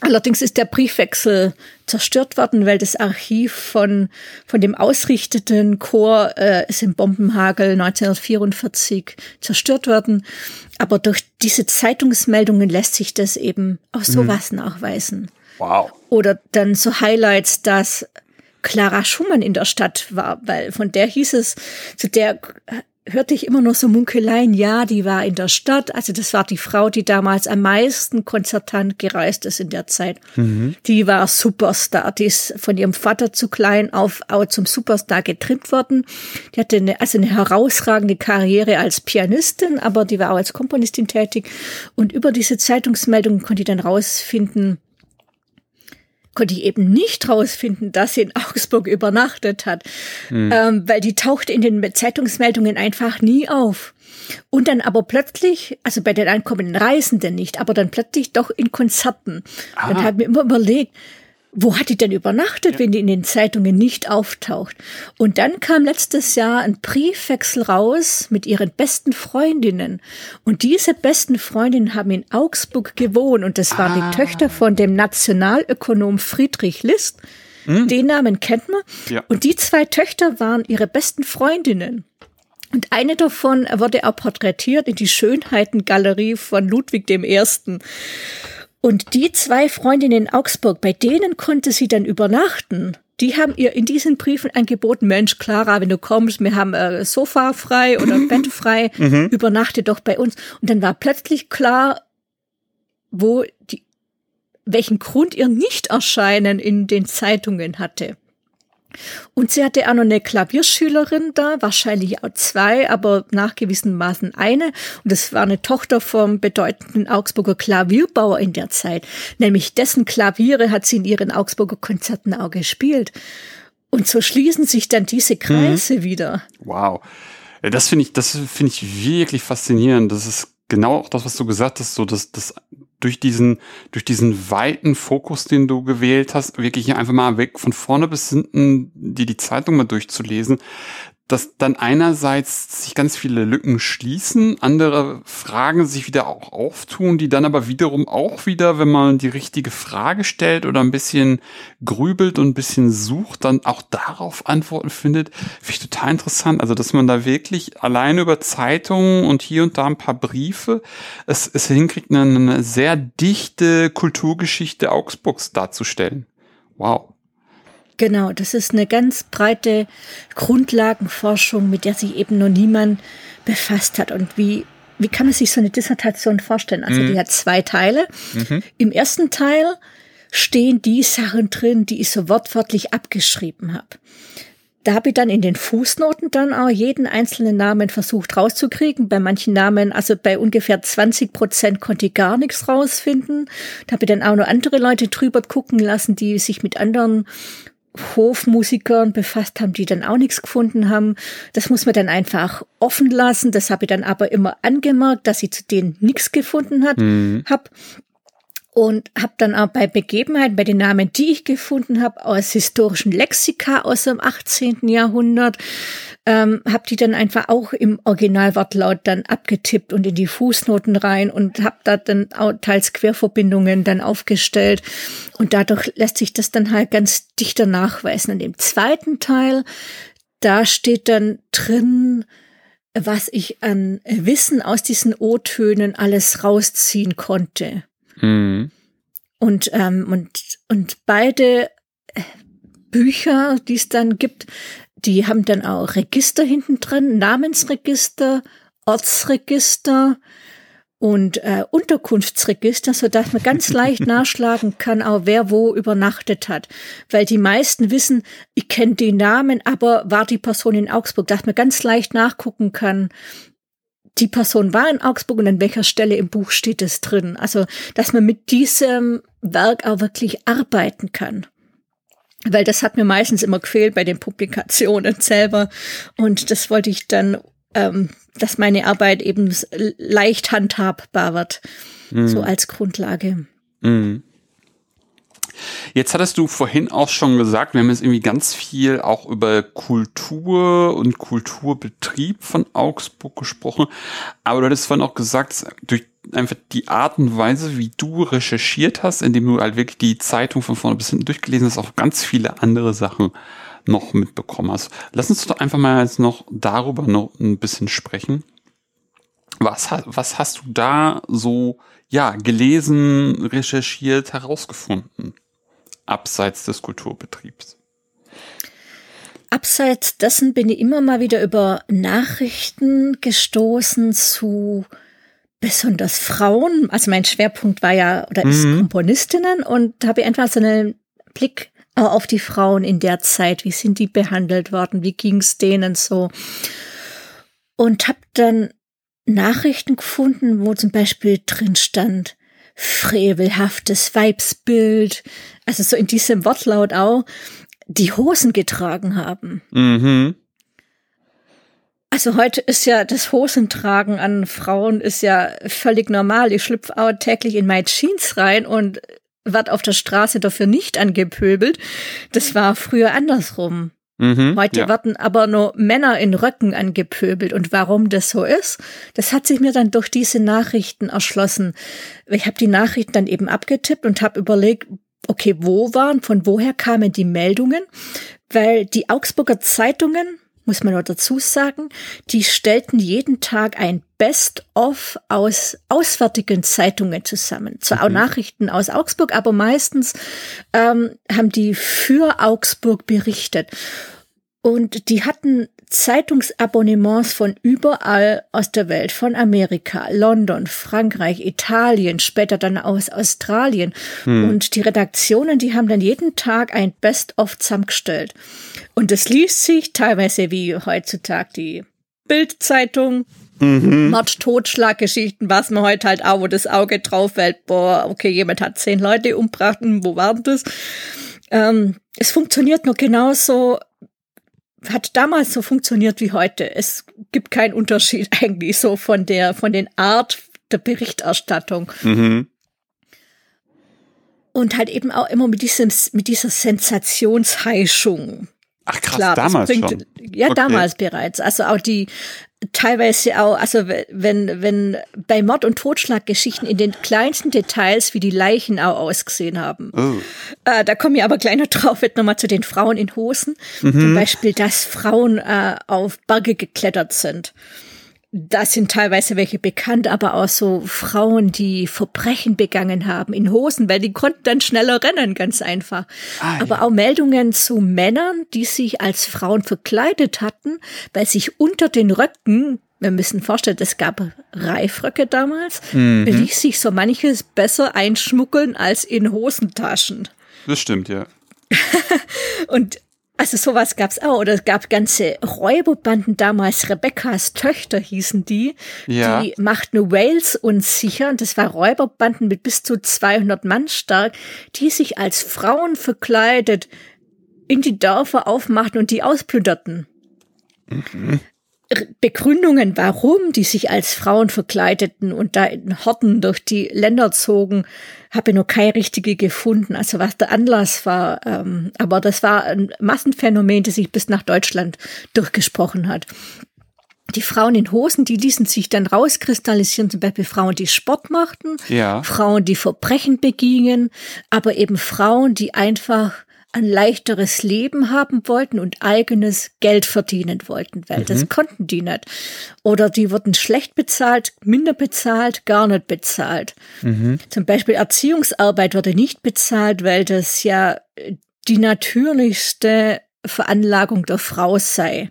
Allerdings ist der Briefwechsel zerstört worden, weil das Archiv von, von dem ausrichteten Chor äh, ist im Bombenhagel 1944 zerstört worden. Aber durch diese Zeitungsmeldungen lässt sich das eben auch sowas mhm. nachweisen. Wow. Oder dann so Highlights, dass Clara Schumann in der Stadt war, weil von der hieß es, zu der hörte ich immer nur so Munkeleien, ja, die war in der Stadt. Also das war die Frau, die damals am meisten konzertant gereist ist in der Zeit. Mhm. Die war Superstar. Die ist von ihrem Vater zu klein auf auch zum Superstar getrimmt worden. Die hatte eine, also eine herausragende Karriere als Pianistin, aber die war auch als Komponistin tätig. Und über diese Zeitungsmeldungen konnte ich dann rausfinden, konnte ich eben nicht rausfinden, dass sie in Augsburg übernachtet hat, mhm. ähm, weil die tauchte in den Zeitungsmeldungen einfach nie auf. Und dann aber plötzlich, also bei den ankommenden Reisenden nicht, aber dann plötzlich doch in Konzerten. Aha. Dann habe ich mir immer überlegt, wo hat die denn übernachtet, ja. wenn die in den Zeitungen nicht auftaucht? Und dann kam letztes Jahr ein Briefwechsel raus mit ihren besten Freundinnen. Und diese besten Freundinnen haben in Augsburg gewohnt und das waren ah. die Töchter von dem Nationalökonom Friedrich List. Hm. Den Namen kennt man. Ja. Und die zwei Töchter waren ihre besten Freundinnen. Und eine davon wurde auch porträtiert in die Schönheitengalerie von Ludwig I. Und die zwei Freundinnen in Augsburg, bei denen konnte sie dann übernachten. Die haben ihr in diesen Briefen angeboten, Mensch, Clara, wenn du kommst, wir haben äh, Sofa frei oder *laughs* Bett frei, mhm. übernachte doch bei uns. Und dann war plötzlich klar, wo die, welchen Grund ihr Nichterscheinen in den Zeitungen hatte. Und sie hatte auch noch eine Klavierschülerin da, wahrscheinlich auch zwei, aber nachgewiesenermaßen eine. Und das war eine Tochter vom bedeutenden Augsburger Klavierbauer in der Zeit. Nämlich dessen Klaviere hat sie in ihren Augsburger Konzerten auch gespielt. Und so schließen sich dann diese Kreise mhm. wieder. Wow. Das finde ich, das finde ich wirklich faszinierend. Das ist genau auch das, was du gesagt hast, so dass das durch diesen, durch diesen weiten Fokus, den du gewählt hast, wirklich einfach mal weg von vorne bis hinten die, die Zeitung mal durchzulesen, dass dann einerseits sich ganz viele Lücken schließen, andere Fragen sich wieder auch auftun, die dann aber wiederum auch wieder, wenn man die richtige Frage stellt oder ein bisschen grübelt und ein bisschen sucht, dann auch darauf Antworten findet, finde ich total interessant. Also, dass man da wirklich alleine über Zeitungen und hier und da ein paar Briefe es, es hinkriegt, eine, eine sehr dichte Kulturgeschichte Augsburgs darzustellen. Wow. Genau, das ist eine ganz breite Grundlagenforschung, mit der sich eben noch niemand befasst hat. Und wie, wie kann man sich so eine Dissertation vorstellen? Also mhm. die hat zwei Teile. Mhm. Im ersten Teil stehen die Sachen drin, die ich so wortwörtlich abgeschrieben habe. Da habe ich dann in den Fußnoten dann auch jeden einzelnen Namen versucht rauszukriegen. Bei manchen Namen, also bei ungefähr 20 Prozent konnte ich gar nichts rausfinden. Da habe ich dann auch noch andere Leute drüber gucken lassen, die sich mit anderen Hofmusikern befasst haben, die dann auch nichts gefunden haben. Das muss man dann einfach offen lassen. Das habe ich dann aber immer angemerkt, dass ich zu denen nichts gefunden hat, mhm. habe und habe dann auch bei Begebenheiten, bei den Namen, die ich gefunden habe, aus historischen Lexika aus dem 18. Jahrhundert, ähm, habe die dann einfach auch im Originalwortlaut dann abgetippt und in die Fußnoten rein und habe da dann auch teils Querverbindungen dann aufgestellt und dadurch lässt sich das dann halt ganz dichter nachweisen. Und im zweiten Teil, da steht dann drin, was ich an Wissen aus diesen O-Tönen alles rausziehen konnte. Mhm. Und, ähm, und, und beide Bücher, die es dann gibt, die haben dann auch Register hinten drin, Namensregister, Ortsregister und äh, Unterkunftsregister, so dass man ganz leicht *laughs* nachschlagen kann, auch wer wo übernachtet hat. Weil die meisten wissen, ich kenne die Namen, aber war die Person in Augsburg, dass man ganz leicht nachgucken kann, die Person war in Augsburg und an welcher Stelle im Buch steht es drin. Also, dass man mit diesem Werk auch wirklich arbeiten kann. Weil das hat mir meistens immer gefehlt bei den Publikationen *laughs* selber. Und das wollte ich dann, ähm, dass meine Arbeit eben leicht handhabbar wird. Mhm. So als Grundlage. Mhm. Jetzt hattest du vorhin auch schon gesagt, wir haben jetzt irgendwie ganz viel auch über Kultur und Kulturbetrieb von Augsburg gesprochen. Aber du hattest vorhin auch gesagt, durch einfach die Art und Weise, wie du recherchiert hast, indem du halt wirklich die Zeitung von vorne bis hinten durchgelesen hast, auch ganz viele andere Sachen noch mitbekommen hast. Lass uns doch einfach mal jetzt noch darüber noch ein bisschen sprechen. Was, was hast du da so, ja, gelesen, recherchiert, herausgefunden? abseits des Kulturbetriebs? abseits dessen bin ich immer mal wieder über Nachrichten gestoßen zu besonders Frauen. Also mein Schwerpunkt war ja oder ist Mhm. Komponistinnen und habe einfach so einen Blick äh, auf die Frauen in der Zeit. Wie sind die behandelt worden? Wie ging es denen so? Und habe dann Nachrichten gefunden, wo zum Beispiel drin stand, frevelhaftes Weibsbild, also so in diesem Wortlaut auch, die Hosen getragen haben. Mhm. Also heute ist ja das Hosentragen an Frauen ist ja völlig normal. Ich schlüpfe auch täglich in meine Jeans rein und werd auf der Straße dafür nicht angepöbelt. Das war früher andersrum. Mhm. Heute ja. werden aber nur Männer in Röcken angepöbelt. Und warum das so ist, das hat sich mir dann durch diese Nachrichten erschlossen. Ich habe die Nachrichten dann eben abgetippt und habe überlegt, okay, wo waren, von woher kamen die Meldungen? Weil die Augsburger Zeitungen, muss man noch dazu sagen, die stellten jeden Tag ein Best-of aus auswärtigen Zeitungen zusammen. Zwar auch Mhm. Nachrichten aus Augsburg, aber meistens ähm, haben die für Augsburg berichtet. Und die hatten Zeitungsabonnements von überall aus der Welt, von Amerika, London, Frankreich, Italien, später dann aus Australien. Und die Redaktionen, die haben dann jeden Tag ein Best-of zusammengestellt. Und das liest sich teilweise wie heutzutage die Bildzeitung, Mord, Totschlaggeschichten, was man heute halt auch, wo das Auge drauf fällt, boah, okay, jemand hat zehn Leute umgebracht, wo war denn das? Ähm, es funktioniert nur genauso, hat damals so funktioniert wie heute. Es gibt keinen Unterschied *laughs* eigentlich so von der, von den Art der Berichterstattung. Mhm. Und halt eben auch immer mit diesem, mit dieser Sensationsheischung. Ach krass, Klar, das damals bringt, schon. Ja, Okay. damals bereits. Also auch die teilweise auch, also wenn, wenn bei Mord- und Totschlaggeschichten in den kleinsten Details, wie die Leichen auch ausgesehen haben. Oh. Äh, da komme ich aber gleich noch drauf, jetzt nochmal zu den Frauen in Hosen. Mhm. Zum Beispiel, dass Frauen äh, auf Berge geklettert sind. Da sind teilweise welche bekannt, aber auch so Frauen, die Verbrechen begangen haben in Hosen, weil die konnten dann schneller rennen, ganz einfach. Ah, aber ja. auch Meldungen zu Männern, die sich als Frauen verkleidet hatten, weil sich unter den Röcken, wir müssen vorstellen, es gab Reifröcke damals, Mhm. ließ sich so manches besser einschmuggeln als in Hosentaschen. Das stimmt, ja. *laughs* Und also sowas gab's auch. Oder es gab ganze Räuberbanden damals, Rebekkas Töchter hießen die. Ja. Die machten Wales unsicher. Und das war Räuberbanden mit bis zu 200 Mann stark, die sich als Frauen verkleidet in die Dörfer aufmachten und die ausplünderten. R- Begründungen, warum die sich als Frauen verkleideten und da in Horden durch die Länder zogen, habe ich noch keine richtige gefunden. Also was der Anlass war, ähm, aber das war ein Massenphänomen, das sich bis nach Deutschland durchgesprochen hat. Die Frauen in Hosen, die ließen sich dann rauskristallisieren, zum Beispiel Frauen, die Sport machten, Ja. Frauen, die Verbrechen begingen, aber eben Frauen, die einfach ein leichteres Leben haben wollten und eigenes Geld verdienen wollten, weil das konnten die nicht. Oder die wurden schlecht bezahlt, minder bezahlt, gar nicht bezahlt. Zum Beispiel Erziehungsarbeit wurde nicht bezahlt, weil das ja äh, die natürlichste Veranlagung der Frau sei.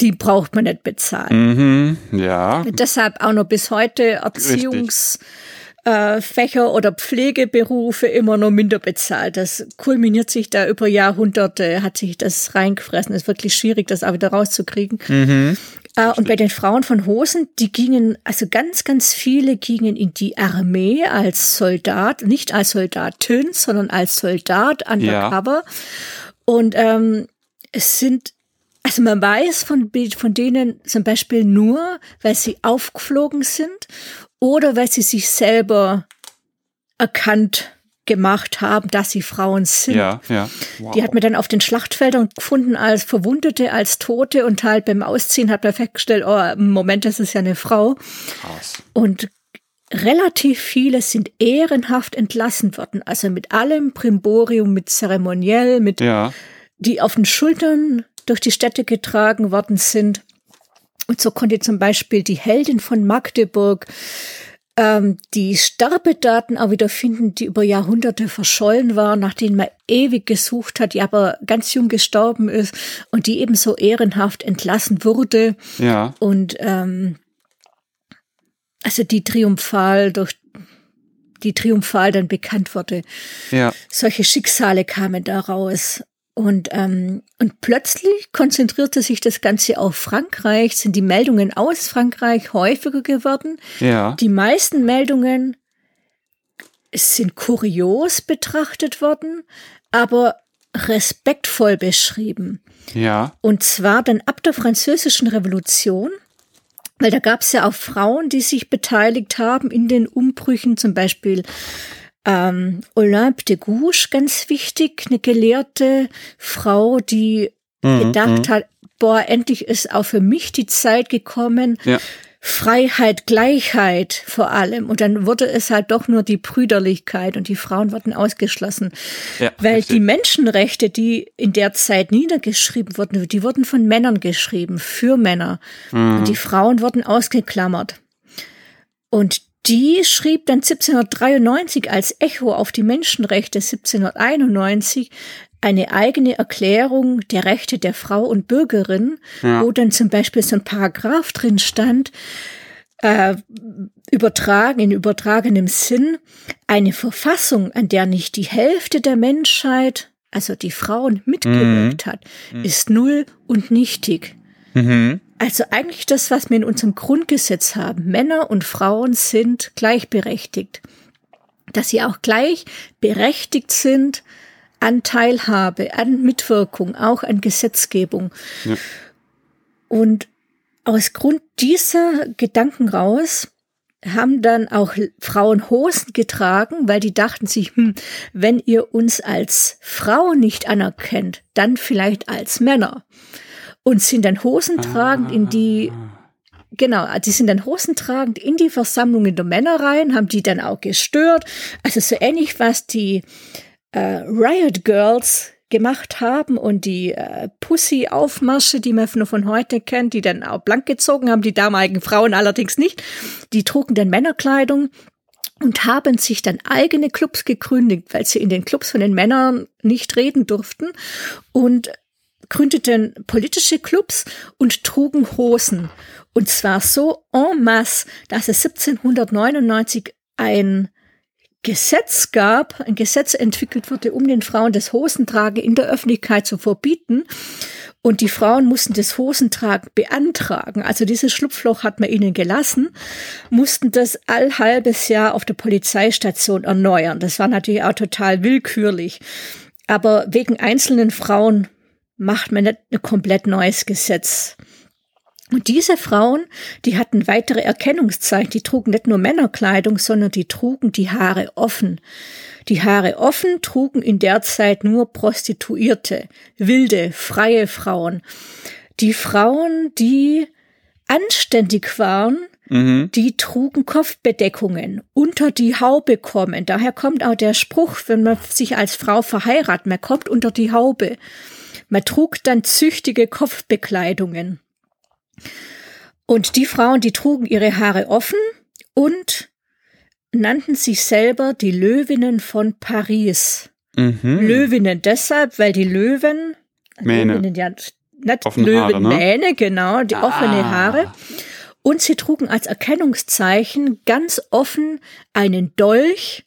Die braucht man nicht bezahlen. Mhm. Ja. Deshalb auch noch bis heute Erziehungsfächer äh, Fächer oder Pflegeberufe immer noch minder bezahlt. Das kulminiert sich da über Jahrhunderte, hat sich das reingefressen. Es ist wirklich schwierig, das auch wieder rauszukriegen. Äh, und bei den Frauen von Hosen, die gingen, also ganz, ganz viele gingen in die Armee als Soldat, nicht als Soldatin, sondern als Soldat undercover. Und ähm, es sind also man weiß von, von denen zum Beispiel nur, weil sie aufgeflogen sind oder weil sie sich selber erkannt gemacht haben, dass sie Frauen sind. Ja, ja. Wow. Die hat man dann auf den Schlachtfeldern gefunden als Verwundete, als Tote und halt beim Ausziehen hat man festgestellt, oh, Moment, das ist ja eine Frau. Krass. Und relativ viele sind ehrenhaft entlassen worden, also mit allem Primborium, mit Zeremoniell, mit Ja. die auf den Schultern durch die Städte getragen worden sind. Und so konnte zum Beispiel die Heldin von Magdeburg ähm, die Sterbedaten auch wieder finden, die über Jahrhunderte verschollen waren, nach denen man ewig gesucht hat, die aber ganz jung gestorben ist und die ebenso ehrenhaft entlassen wurde. Ja. Und ähm, also die triumphal durch die triumphal dann bekannt wurde. Ja. Solche Schicksale kamen da raus. Und, ähm, und plötzlich konzentrierte sich das Ganze auf Frankreich, sind die Meldungen aus Frankreich häufiger geworden. Ja. Die meisten Meldungen sind kurios betrachtet worden, aber respektvoll beschrieben. Ja. Und zwar dann ab der Französischen Revolution, weil da gab es ja auch Frauen, die sich beteiligt haben in den Umbrüchen, zum Beispiel ähm, Olympe de Gouges, ganz wichtig, eine gelehrte Frau, die Mhm, gedacht mhm. hat, boah, endlich ist auch für mich die Zeit gekommen. Ja. Freiheit, Gleichheit vor allem. Und dann wurde es halt doch nur die Brüderlichkeit und die Frauen wurden ausgeschlossen. Ja, Weil richtig. die Menschenrechte, die in der Zeit niedergeschrieben wurden, die wurden von Männern geschrieben, für Männer. Mhm. Und die Frauen wurden ausgeklammert. Und die schrieb dann 1793 als Echo auf die Menschenrechte 1791 eine eigene Erklärung der Rechte der Frau und Bürgerin, Ja. wo dann zum Beispiel so ein Paragraph drin stand, äh, übertragen, in übertragenem Sinn, eine Verfassung, an der nicht die Hälfte der Menschheit, also die Frauen, mitgewirkt hat, ist null und nichtig. Mhm. Also eigentlich das, was wir in unserem Grundgesetz haben. Männer und Frauen sind gleichberechtigt. Dass sie auch gleich berechtigt sind an Teilhabe, an Mitwirkung, auch an Gesetzgebung. Ja. Und aus Grund dieser Gedanken raus haben dann auch Frauen Hosen getragen, weil die dachten sich, hm, wenn ihr uns als Frau nicht anerkennt, dann vielleicht als Männer. Und sind dann Hosen tragend in die Genau, die sind dann hosentragend in die Versammlungen der Männer rein, haben die dann auch gestört. Also so ähnlich, was die äh, Riot Girls gemacht haben und die äh, Pussy-Aufmärsche, die man nur von heute kennt, die dann auch blank gezogen haben, die damaligen Frauen allerdings nicht. Die trugen dann Männerkleidung und haben sich dann eigene Clubs gegründet, weil sie in den Clubs von den Männern nicht reden durften und gründeten politische Clubs und trugen Hosen. Und zwar so en masse, dass es 1799 ein Gesetz gab, ein Gesetz entwickelt wurde, um den Frauen das Hosentragen in der Öffentlichkeit zu verbieten. Und die Frauen mussten das Hosentragen beantragen. Also dieses Schlupfloch hat man ihnen gelassen, mussten das all halbes Jahr auf der Polizeistation erneuern. Das war natürlich auch total willkürlich. Aber wegen einzelnen Frauen macht man nicht ein komplett neues Gesetz. Und diese Frauen, die hatten weitere Erkennungszeichen. Die trugen nicht nur Männerkleidung, sondern die trugen die Haare offen. Die Haare offen trugen in der Zeit nur Prostituierte, wilde, freie Frauen. Die Frauen, die anständig waren, Mhm. die trugen Kopfbedeckungen, unter die Haube kommen. Daher kommt auch der Spruch, wenn man sich als Frau verheiratet, man kommt unter die Haube. Man trug dann züchtige Kopfbekleidungen. Und die Frauen, die trugen ihre Haare offen und nannten sich selber die Löwinnen von Paris. Mhm. Löwinnen deshalb, weil die Löwen, Mähne. Löwinnen ja nicht Offene Haare, ne? Löwenmähne, genau, die offene Ah. Haare. Und sie trugen als Erkennungszeichen ganz offen einen Dolch,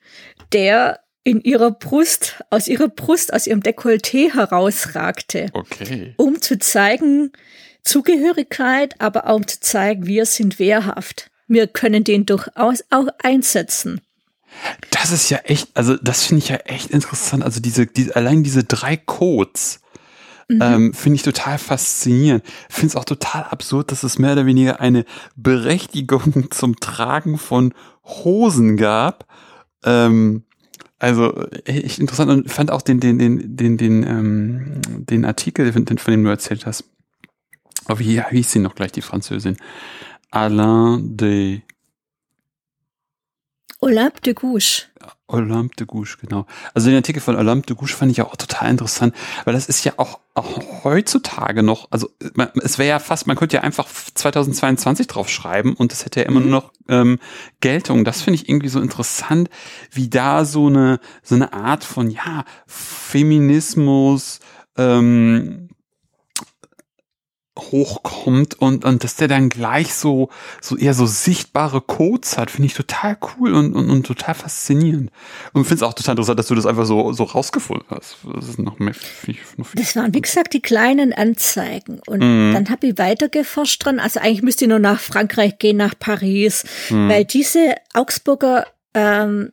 der in ihrer Brust, aus ihrer Brust, aus ihrem Dekolleté herausragte, Okay. um zu zeigen, Zugehörigkeit, aber auch um zu zeigen, wir sind wehrhaft. Wir können den durchaus auch einsetzen. Das ist ja echt, also das finde ich ja echt interessant. Also diese, diese allein diese drei Codes ähm, finde ich total faszinierend. Finde es auch total absurd, dass es mehr oder weniger eine Berechtigung *laughs* zum Tragen von Hosen gab. Ähm, also echt interessant und fand auch den, den, den, den, den, ähm, den Artikel, von von dem du erzählt hast. Aber wie hieß sie noch gleich, die Französin? Alain de Olympe de Gouges. Olympe de Gouges, genau. Also den Artikel von Olympe de Gouges fand ich auch total interessant, weil das ist ja auch, auch heutzutage noch, also man, es wäre ja fast, man könnte ja einfach 2022 drauf schreiben und das hätte ja immer mhm. nur noch ähm, Geltung. Das finde ich irgendwie so interessant, wie da so eine, so eine Art von, ja, Feminismus, ähm, hochkommt und, und dass der dann gleich so, so eher so sichtbare Codes hat, finde ich total cool und, und, und total faszinierend. Und finde es auch total interessant, dass du das einfach so, so rausgefunden hast. Das ist noch mehr. Noch viel das waren, wie gesagt, die kleinen Anzeigen. Und mm. dann habe ich weitergeforscht dran. Also eigentlich müsste ich nur nach Frankreich gehen, nach Paris, mm. weil diese Augsburger ähm,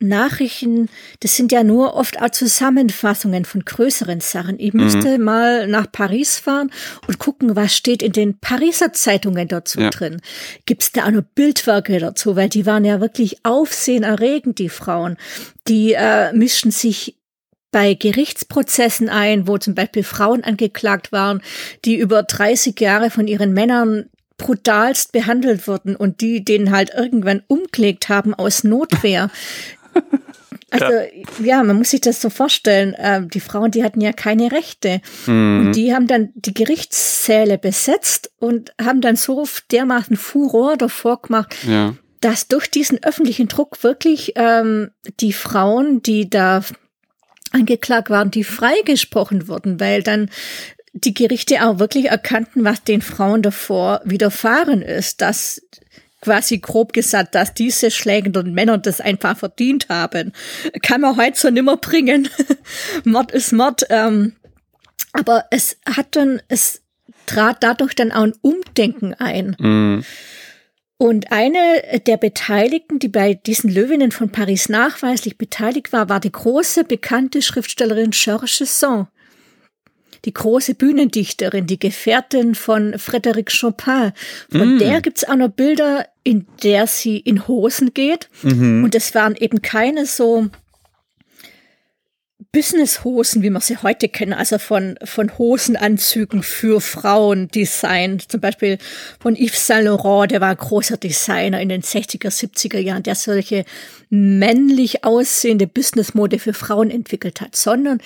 Nachrichten, das sind ja nur oft auch Zusammenfassungen von größeren Sachen. Ich müsste mhm. mal nach Paris fahren und gucken, was steht in den Pariser Zeitungen dazu ja. drin. Gibt es da auch noch Bildwerke dazu? Weil die waren ja wirklich aufsehenerregend, die Frauen. Die äh, mischen sich bei Gerichtsprozessen ein, wo zum Beispiel Frauen angeklagt waren, die über 30 Jahre von ihren Männern brutalst behandelt wurden und die den halt irgendwann umgelegt haben aus Notwehr. *laughs* *laughs* Also ja. ja. man muss sich das so vorstellen. Äh, die Frauen, die hatten ja keine Rechte. Mhm. Und die haben dann die Gerichtssäle besetzt und haben dann so dermaßen Furor davor gemacht, ja. dass durch diesen öffentlichen Druck wirklich ähm, die Frauen, die da angeklagt waren, die freigesprochen wurden, weil dann die Gerichte auch wirklich erkannten, was den Frauen davor widerfahren ist, dass quasi grob gesagt, dass diese schlägenden Männer das einfach verdient haben. Kann man heute so nimmer bringen. *laughs* Mord ist Mord. Ähm, aber es hat dann, es trat dadurch dann auch ein Umdenken ein. Mm. Und eine der Beteiligten, die bei diesen Löwinnen von Paris nachweislich beteiligt war, war die große bekannte Schriftstellerin Georges Sand die große Bühnendichterin, die Gefährtin von Frédéric Chopin. Von mm. der gibt's auch noch Bilder, in der sie in Hosen geht. Mhm. Und es waren eben keine so Business-Hosen, wie wir sie heute kennen, also von, von Hosenanzügen für Frauen designt. Zum Beispiel von Yves Saint Laurent, der war ein großer Designer in den 60er, 70er Jahren, der solche männlich aussehende Businessmode für Frauen entwickelt hat, sondern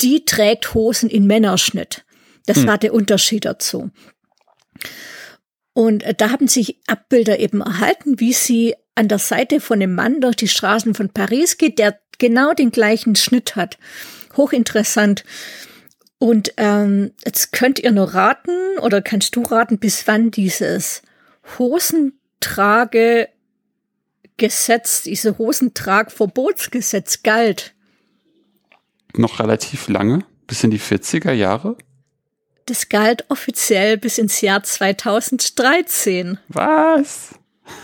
die trägt Hosen in Männerschnitt. Das hm. war der Unterschied dazu. Und äh, da haben sich Abbilder eben erhalten, wie sie an der Seite von einem Mann durch die Straßen von Paris geht, der genau den gleichen Schnitt hat. Hochinteressant. Und ähm, jetzt könnt ihr nur raten, oder kannst du raten, bis wann dieses Hosentrage Gesetz, diese Hosentragverbotsgesetz galt noch relativ lange, bis in die 40er Jahre. Das galt offiziell bis ins Jahr 2013. Was?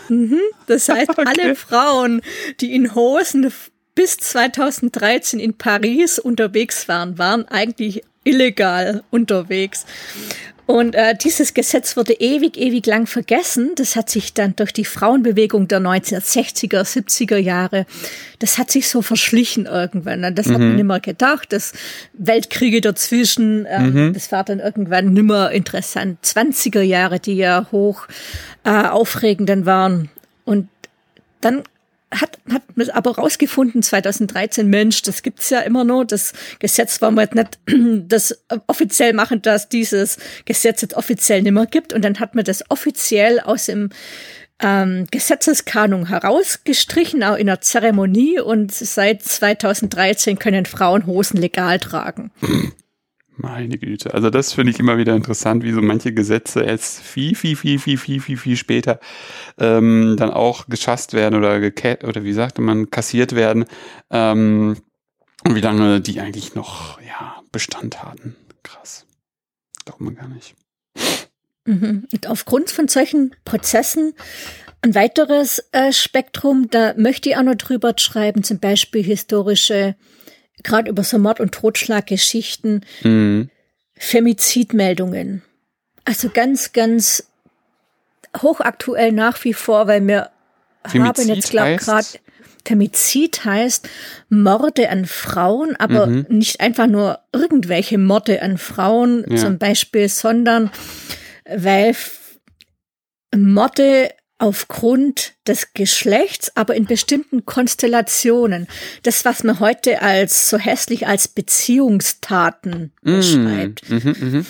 Mhm. Das *laughs* heißt, okay. alle Frauen, die in Hosen bis 2013 in Paris unterwegs waren, waren eigentlich illegal unterwegs. Und äh, dieses Gesetz wurde ewig, ewig lang vergessen. Das hat sich dann durch die Frauenbewegung der 1960er, 70er Jahre, das hat sich so verschlichen irgendwann. Das mhm. hat man mhm. nimmer gedacht. Das Weltkriege dazwischen, äh, mhm. das war dann irgendwann nimmer interessant. 20er Jahre, die ja hoch äh, aufregend waren. Und dann hat, hat man aber rausgefunden 2013, Mensch, das gibt's ja immer noch. Das Gesetz war mal nicht *clears throat* das offiziell machen, dass dieses Gesetz jetzt offiziell nicht mehr gibt. Und dann hat man das offiziell aus dem ähm, Gesetzeskanung herausgestrichen, auch in der Zeremonie. Und seit 2013 können Frauen Hosen legal tragen. *clears throat* Meine Güte. Also das finde ich immer wieder interessant, wie so manche Gesetze erst viel, viel, viel, viel, viel, viel, viel später ähm, dann auch geschasst werden oder gecat oder wie sagte man, kassiert werden. Ähm, und wie lange die eigentlich noch ja, Bestand hatten. Krass. Glaubt man gar nicht. Mhm. Und aufgrund von solchen Prozessen ein weiteres äh, Spektrum, da möchte ich auch noch drüber schreiben, zum Beispiel historische gerade über so Mord- und Totschlaggeschichten, mhm. Femizidmeldungen. Also ganz, ganz hochaktuell nach wie vor, weil wir Femizid haben jetzt, glaube gerade Femizid heißt Morde an Frauen, aber mhm. nicht einfach nur irgendwelche Morde an Frauen ja. zum Beispiel, sondern weil Morde aufgrund des Geschlechts, aber in bestimmten Konstellationen. Das, was man heute als so hässlich als Beziehungstaten mm. beschreibt. Mh.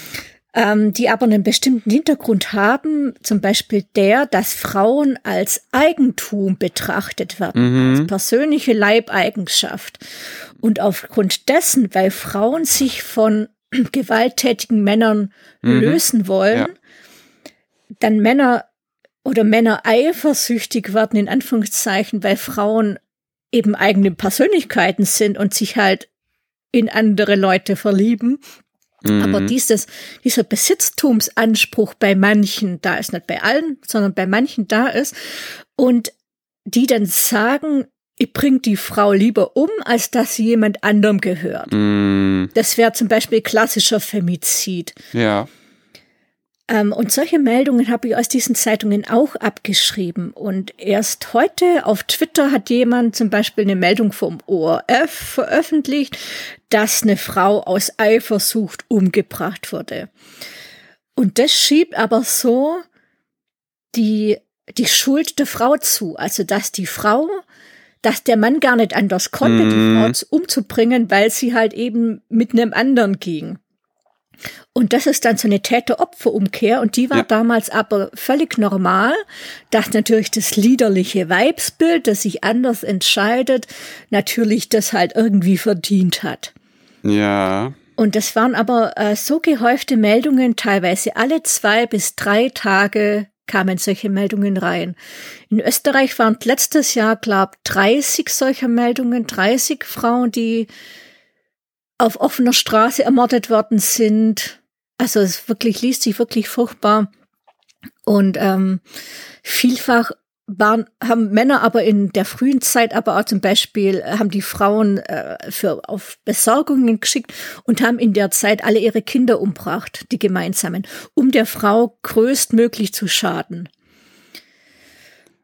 ähm, die aber einen bestimmten Hintergrund haben, zum Beispiel der, dass Frauen als Eigentum betrachtet werden, mhm. als persönliche Leibeigenschaft. Und aufgrund dessen, weil Frauen sich von *clears throat* gewalttätigen Männern mhm. lösen wollen, ja. dann Männer oder Männer eifersüchtig werden, in Anführungszeichen, weil Frauen eben eigene Persönlichkeiten sind und sich halt in andere Leute verlieben. Mhm. Aber dieses, dieser Besitztumsanspruch bei manchen da ist, nicht bei allen, sondern bei manchen da ist. Und die dann sagen, ich bring die Frau lieber um, als dass sie jemand anderem gehört. Mhm. Das wäre zum Beispiel klassischer Femizid. Ja. Ähm, und solche Meldungen habe ich aus diesen Zeitungen auch abgeschrieben. Und erst heute auf Twitter hat jemand zum Beispiel eine Meldung vom ORF veröffentlicht, dass eine Frau aus Eifersucht umgebracht wurde. Und das schiebt aber so die, die Schuld der Frau zu. Also, dass die Frau, dass der Mann gar nicht anders konnte, mm. die mhm. Frau umzubringen, weil sie halt eben mit einem anderen ging. Und das ist dann so eine Täter-Opfer-Umkehr und die war ja. damals aber völlig normal, dass natürlich das liederliche Weibsbild, das sich anders entscheidet, natürlich das halt irgendwie verdient hat. Ja. Und das waren aber äh, so gehäufte Meldungen, teilweise alle zwei bis drei Tage kamen solche Meldungen rein. In Österreich waren letztes Jahr, glaub, 30 solcher Meldungen, 30 Frauen, die auf offener Straße ermordet worden sind. Also es wirklich liest sich wirklich furchtbar. Und ähm, vielfach waren, haben Männer aber in der frühen Zeit aber auch zum Beispiel, haben die Frauen äh, für, auf Besorgungen geschickt und haben in der Zeit alle ihre Kinder umbracht, die gemeinsamen, um der Frau größtmöglich zu schaden.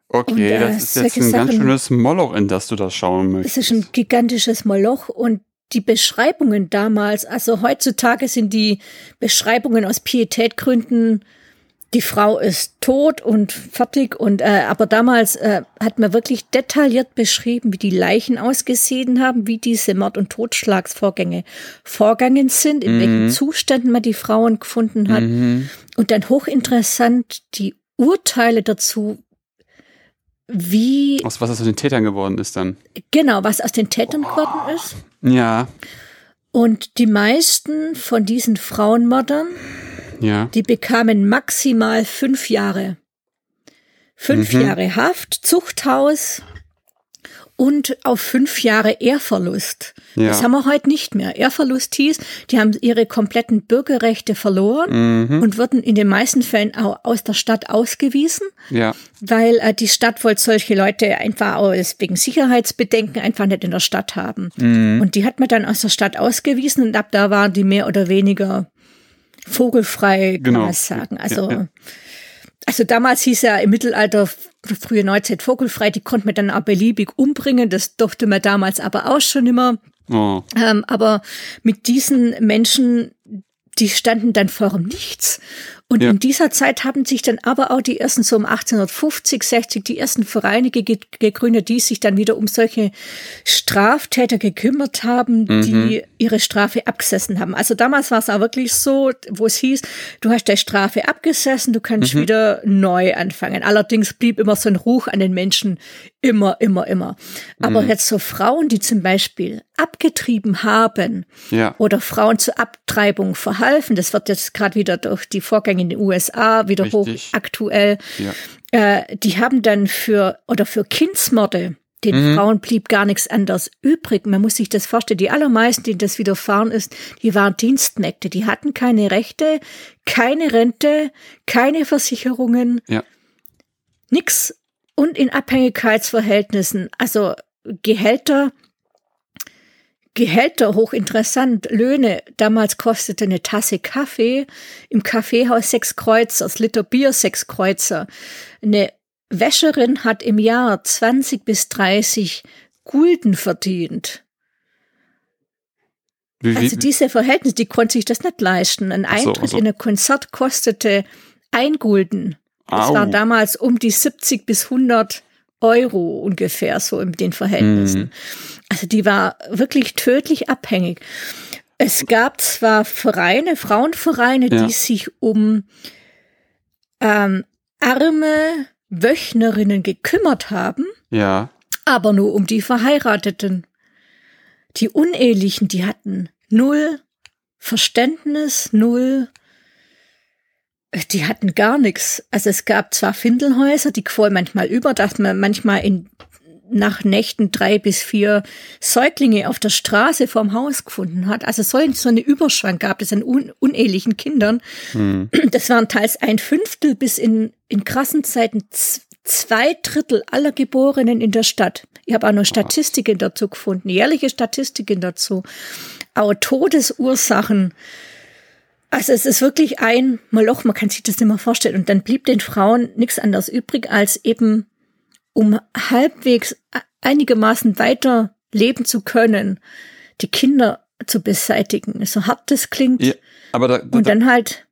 Okay, und, äh, das ist jetzt ein Sachen, ganz schönes Moloch, in das du das schauen möchtest. Es ist ein gigantisches Moloch und die Beschreibungen damals, also heutzutage sind die Beschreibungen aus Pietätgründen, die Frau ist tot und fertig und äh, aber damals äh, hat man wirklich detailliert beschrieben, wie die Leichen ausgesehen haben, wie diese Mord- und Totschlagsvorgänge vorgegangen sind, in mhm. welchen Zuständen man die Frauen gefunden hat mhm. und dann hochinteressant die Urteile dazu, wie. Aus was aus den Tätern geworden ist dann. Genau, was aus den Tätern oh. geworden ist. Ja. Und die meisten von diesen Frauenmördern, ja. die bekamen maximal fünf Jahre. Fünf mhm. Jahre Haft, Zuchthaus, und auf fünf Jahre Ehrverlust. Ja. Das haben wir heute nicht mehr. Ehrverlust hieß, die haben ihre kompletten Bürgerrechte verloren mhm. und wurden in den meisten Fällen auch aus der Stadt ausgewiesen, ja. weil äh, die Stadt wollte solche Leute einfach aus wegen Sicherheitsbedenken einfach nicht in der Stadt haben. Mhm. Und die hat man dann aus der Stadt ausgewiesen und ab da waren die mehr oder weniger vogelfrei, kann genau. man sagen. Also ja, also damals hieß ja im Mittelalter, frühe Neuzeit vogelfrei, die konnte man dann auch beliebig umbringen. Das durfte man damals aber auch schon immer. Oh. Ähm, aber mit diesen Menschen, die standen dann vor dem Nichts. Und ja. in dieser Zeit haben sich dann aber auch die ersten so um 1850, 60 die ersten Vereine gegründet, die sich dann wieder um solche Straftäter gekümmert haben, mhm. die ihre Strafe abgesessen haben. Also damals war es auch wirklich so, wo es hieß, du hast deine Strafe abgesessen, du kannst mhm. wieder neu anfangen. Allerdings blieb immer so ein Ruch an den Menschen immer, immer, immer. Aber mhm. jetzt so Frauen, die zum Beispiel abgetrieben haben ja. oder Frauen zur Abtreibung verhalfen, das wird jetzt gerade wieder durch die Vorgänge in den USA wieder Richtig. hoch aktuell, ja. äh, die haben dann für oder für Kindsmorde den mhm. Frauen blieb gar nichts anderes übrig. Man muss sich das vorstellen. Die allermeisten, denen das widerfahren ist, die waren Dienstmägde. Die hatten keine Rechte, keine Rente, keine Versicherungen. Ja. Nix. Und in Abhängigkeitsverhältnissen. Also Gehälter Gehälter hochinteressant, Löhne. Damals kostete eine Tasse Kaffee im Kaffeehaus sechs Kreuzer, das Liter Bier sechs Kreuzer. Eine Wäscherin hat im Jahr 20 bis 30 Gulden verdient. Wie, wie, also diese Verhältnisse, die konnte sich das nicht leisten. Ein Eintritt so, so. in ein Konzert kostete ein Gulden. Das Au. war damals um die 70 bis 100 Euro ungefähr so in den Verhältnissen. Mhm. Also die war wirklich tödlich abhängig. Es gab zwar Vereine, Frauenvereine, Ja. die sich um ähm, arme Wöchnerinnen gekümmert haben, Ja. aber nur um die Verheirateten. Die Unehelichen, die hatten null Verständnis, null, die hatten gar nichts. Also es gab zwar Findelhäuser, die quollen manchmal über, dass man manchmal in nach Nächten drei bis vier Säuglinge auf der Straße vorm Haus gefunden hat. Also so, so eine Überschwang gab es an un unehelichen Kindern. Hm. Das waren teils ein Fünftel bis in, in krassen Zeiten zwei Drittel aller Geborenen in der Stadt. Ich habe auch noch Statistiken dazu gefunden, jährliche Statistiken dazu. Auch Todesursachen. Also es ist wirklich ein Moloch, man kann sich das nicht mehr vorstellen. Und dann blieb den Frauen nichts anderes übrig, als eben, um halbwegs einigermaßen weiter leben zu können, die Kinder zu beseitigen. So hart das klingt. ja. Aber da, da, Und dann halt,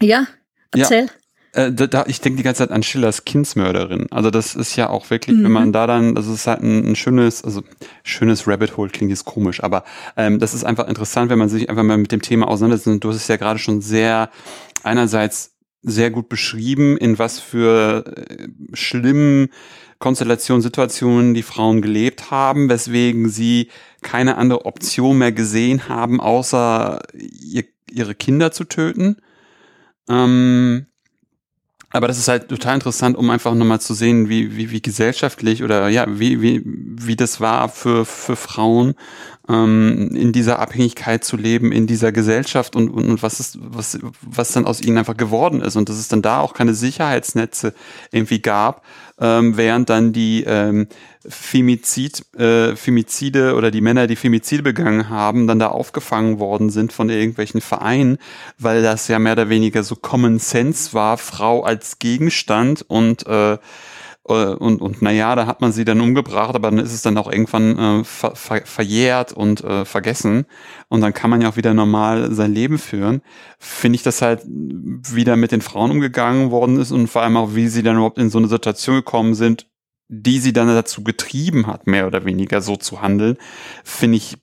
ja, Ja. Äh, da, ich denke die ganze Zeit an Schillers Kindsmörderin. Also das ist ja auch wirklich, wenn Mhm. man da dann, das ist halt ein, ein schönes, also schönes Rabbit Hole klingt jetzt komisch, aber ähm, das ist einfach interessant, wenn man sich einfach mal mit dem Thema auseinandersetzt. Und du hast es ja gerade schon sehr einerseits sehr gut beschrieben, in was für äh, schlimmen Konstellationen, Situationen die Frauen gelebt haben, weswegen sie keine andere Option mehr gesehen haben, außer ihr, ihre Kinder zu töten. Ähm, aber das ist halt total interessant, um einfach nochmal zu sehen, wie, wie, wie gesellschaftlich oder ja, wie, wie, wie das war für, für Frauen, ähm, in dieser Abhängigkeit zu leben, in dieser Gesellschaft und, und, und was ist, was, was dann aus ihnen einfach geworden ist. Und dass es dann da auch keine Sicherheitsnetze irgendwie gab, ähm, während dann die ähm, Femizid, äh, Femizide oder die Männer, die Femizide begangen haben, dann da aufgefangen worden sind von irgendwelchen Vereinen, weil das ja mehr oder weniger so Common Sense war, Frau als Gegenstand und äh, äh, und, und naja, da hat man sie dann umgebracht, aber dann ist es dann auch irgendwann äh, ver, ver, verjährt und äh, vergessen. Und dann kann man ja auch wieder normal sein Leben führen. Finde ich, dass halt wieder mit den Frauen umgegangen worden ist und vor allem auch, wie sie dann überhaupt in so eine Situation gekommen sind, die sie dann dazu getrieben hat, mehr oder weniger so zu handeln, finde ich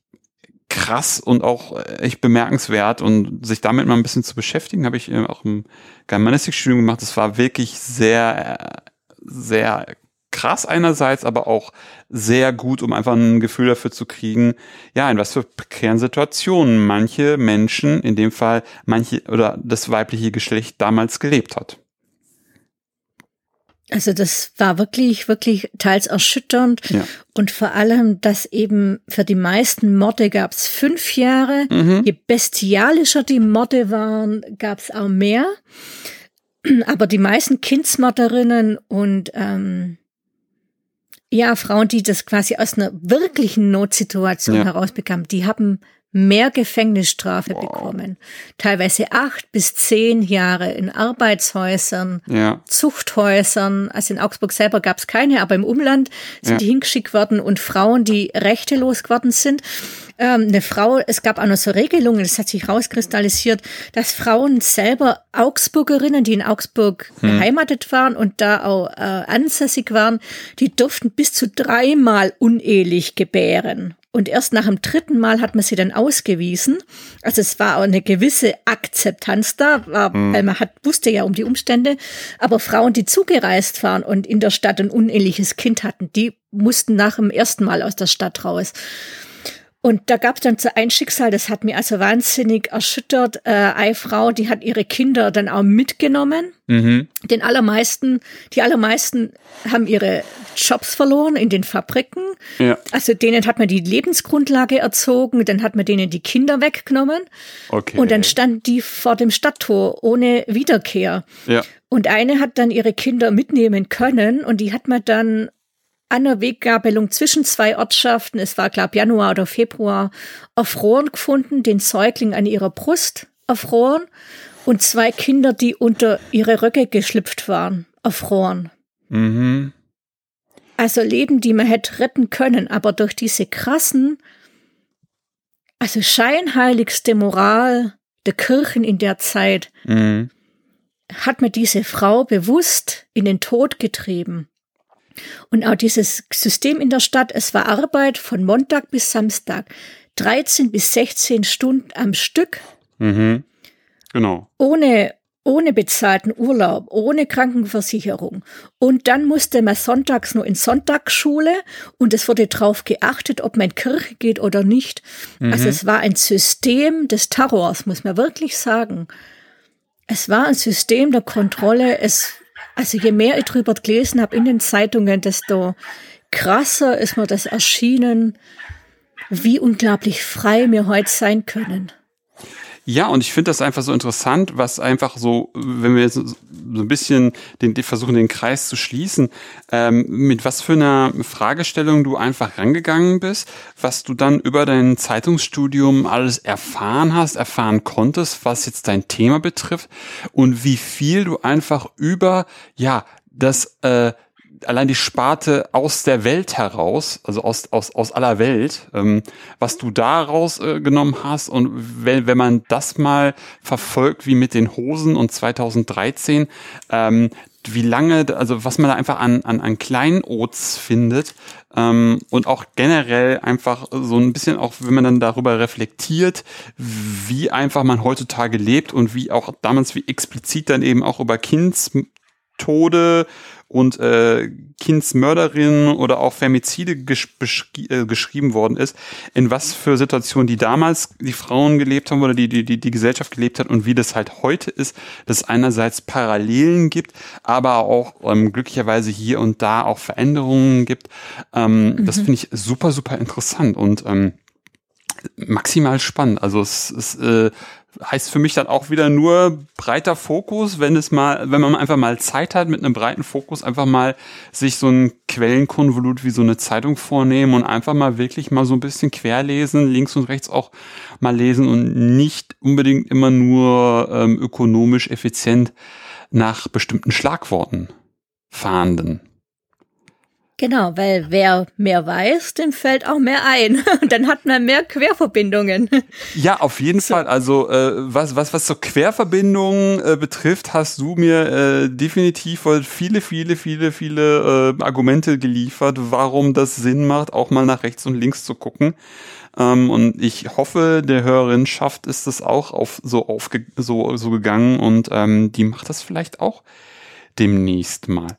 krass und auch echt bemerkenswert und sich damit mal ein bisschen zu beschäftigen, habe ich äh, auch im Germanistikstudium gemacht. Das war wirklich sehr, äh, sehr krass einerseits, aber auch sehr gut, um einfach ein Gefühl dafür zu kriegen, ja, in was für prekären Situationen manche Menschen, in dem Fall manche oder das weibliche Geschlecht damals gelebt hat. Also das war wirklich, wirklich teils erschütternd. Ja. Und vor allem, dass eben für die meisten Morde gab es fünf Jahre. Mhm. Je bestialischer die Morde waren, gab es auch mehr. Aber die meisten Kindsmorderinnen und ähm, ja, Frauen, die das quasi aus einer wirklichen Notsituation Ja. herausbekamen, die haben mehr Gefängnisstrafe Wow. bekommen. Teilweise acht bis zehn Jahre in Arbeitshäusern, Ja, Zuchthäusern. Also in Augsburg selber gab es keine, aber im Umland sind Ja. die hingeschickt worden und Frauen, die rechtelos geworden sind. Ähm, eine Frau, es gab auch noch so Regelungen, das hat sich rauskristallisiert, dass Frauen selber Augsburgerinnen, die in Augsburg beheimatet waren und da auch äh, ansässig waren, die durften bis zu dreimal unehelich gebären. Und erst nach dem dritten Mal hat man sie dann ausgewiesen. Also es war auch eine gewisse Akzeptanz da, war, weil man hat, wusste ja um die Umstände. Aber Frauen, die zugereist waren und in der Stadt ein uneheliches Kind hatten, die mussten nach dem ersten Mal aus der Stadt raus. Und da gab es dann so ein Schicksal, das hat mich also wahnsinnig erschüttert. Äh, eine Frau, die hat ihre Kinder dann auch mitgenommen. mhm. Den allermeisten, die allermeisten haben ihre Jobs verloren in den Fabriken. ja, Also denen hat man die Lebensgrundlage erzogen, dann hat man denen die Kinder weggenommen okay. und dann standen die vor dem Stadttor ohne Wiederkehr. ja, Und eine hat dann ihre Kinder mitnehmen können und die hat man dann an der Weggabelung zwischen zwei Ortschaften, es war glaube Januar oder Februar, erfroren gefunden, den Säugling an ihrer Brust erfroren und zwei Kinder, die unter ihre Röcke geschlüpft waren, erfroren. mhm. Also Leben, die man hätte retten können, aber durch diese krassen, also scheinheiligste Moral der Kirchen in der Zeit, Mhm. hat man diese Frau bewusst in den Tod getrieben. Und auch dieses System in der Stadt, es war Arbeit von Montag bis Samstag, 13 bis 16 Stunden am Stück. Mhm. Genau. Ohne, ohne bezahlten Urlaub, ohne Krankenversicherung. Und dann musste man sonntags nur in Sonntagsschule und es wurde darauf geachtet, ob man in Kirche geht oder nicht. Mhm. Also es war ein System des Terrors, muss man wirklich sagen. Es war ein System der Kontrolle. Es, also je mehr ich drüber gelesen habe in den Zeitungen, desto krasser ist mir das erschienen, wie unglaublich frei wir heute sein können. Ja, und ich finde das einfach so interessant, was einfach so, wenn wir jetzt so ein bisschen den, versuchen, den Kreis zu schließen, ähm, mit was für einer Fragestellung du einfach rangegangen bist, was du dann über dein Zeitungsstudium alles erfahren hast, erfahren konntest, was jetzt dein Thema betrifft und wie viel du einfach über, ja, das äh, allein die Sparte aus der Welt heraus, also aus, aus, aus aller Welt, ähm, was du daraus äh, genommen hast und wenn, wenn man das mal verfolgt wie mit den Hosen und 2013, ähm, wie lange, also was man da einfach an, an, an Kleinods findet ähm, und auch generell einfach so ein bisschen auch, wenn man dann darüber reflektiert, wie einfach man heutzutage lebt und wie auch damals wie explizit dann eben auch über Kindstode und äh, Kindsmörderin oder auch Femizide gesch äh, geschrieben worden ist, in was für Situationen die damals die Frauen gelebt haben oder die, die, die, die Gesellschaft gelebt hat und wie das halt heute ist, dass es einerseits Parallelen gibt, aber auch ähm, glücklicherweise hier und da auch Veränderungen gibt. Ähm, mhm. Das finde ich super, super interessant und ähm, maximal spannend. Also es ist äh, heißt für mich dann auch wieder nur breiter Fokus, wenn es mal, wenn man einfach mal Zeit hat, mit einem breiten Fokus einfach mal sich so ein Quellenkonvolut wie so eine Zeitung vornehmen und einfach mal wirklich mal so ein bisschen querlesen, links und rechts auch mal lesen und nicht unbedingt immer nur ähm, ökonomisch effizient nach bestimmten Schlagworten fahnden. Genau, weil wer mehr weiß, dem fällt auch mehr ein. Und *laughs* dann hat man mehr Querverbindungen. *laughs* Ja, auf jeden so. Fall. Also äh, was, was, was so Querverbindungen äh, betrifft, hast du mir äh, definitiv viele, viele, viele, viele äh, Argumente geliefert, warum das Sinn macht, auch mal nach rechts und links zu gucken. Ähm, und ich hoffe, der Hörerin schafft ist das auch auf so aufge so, so gegangen und ähm, die macht das vielleicht auch demnächst mal.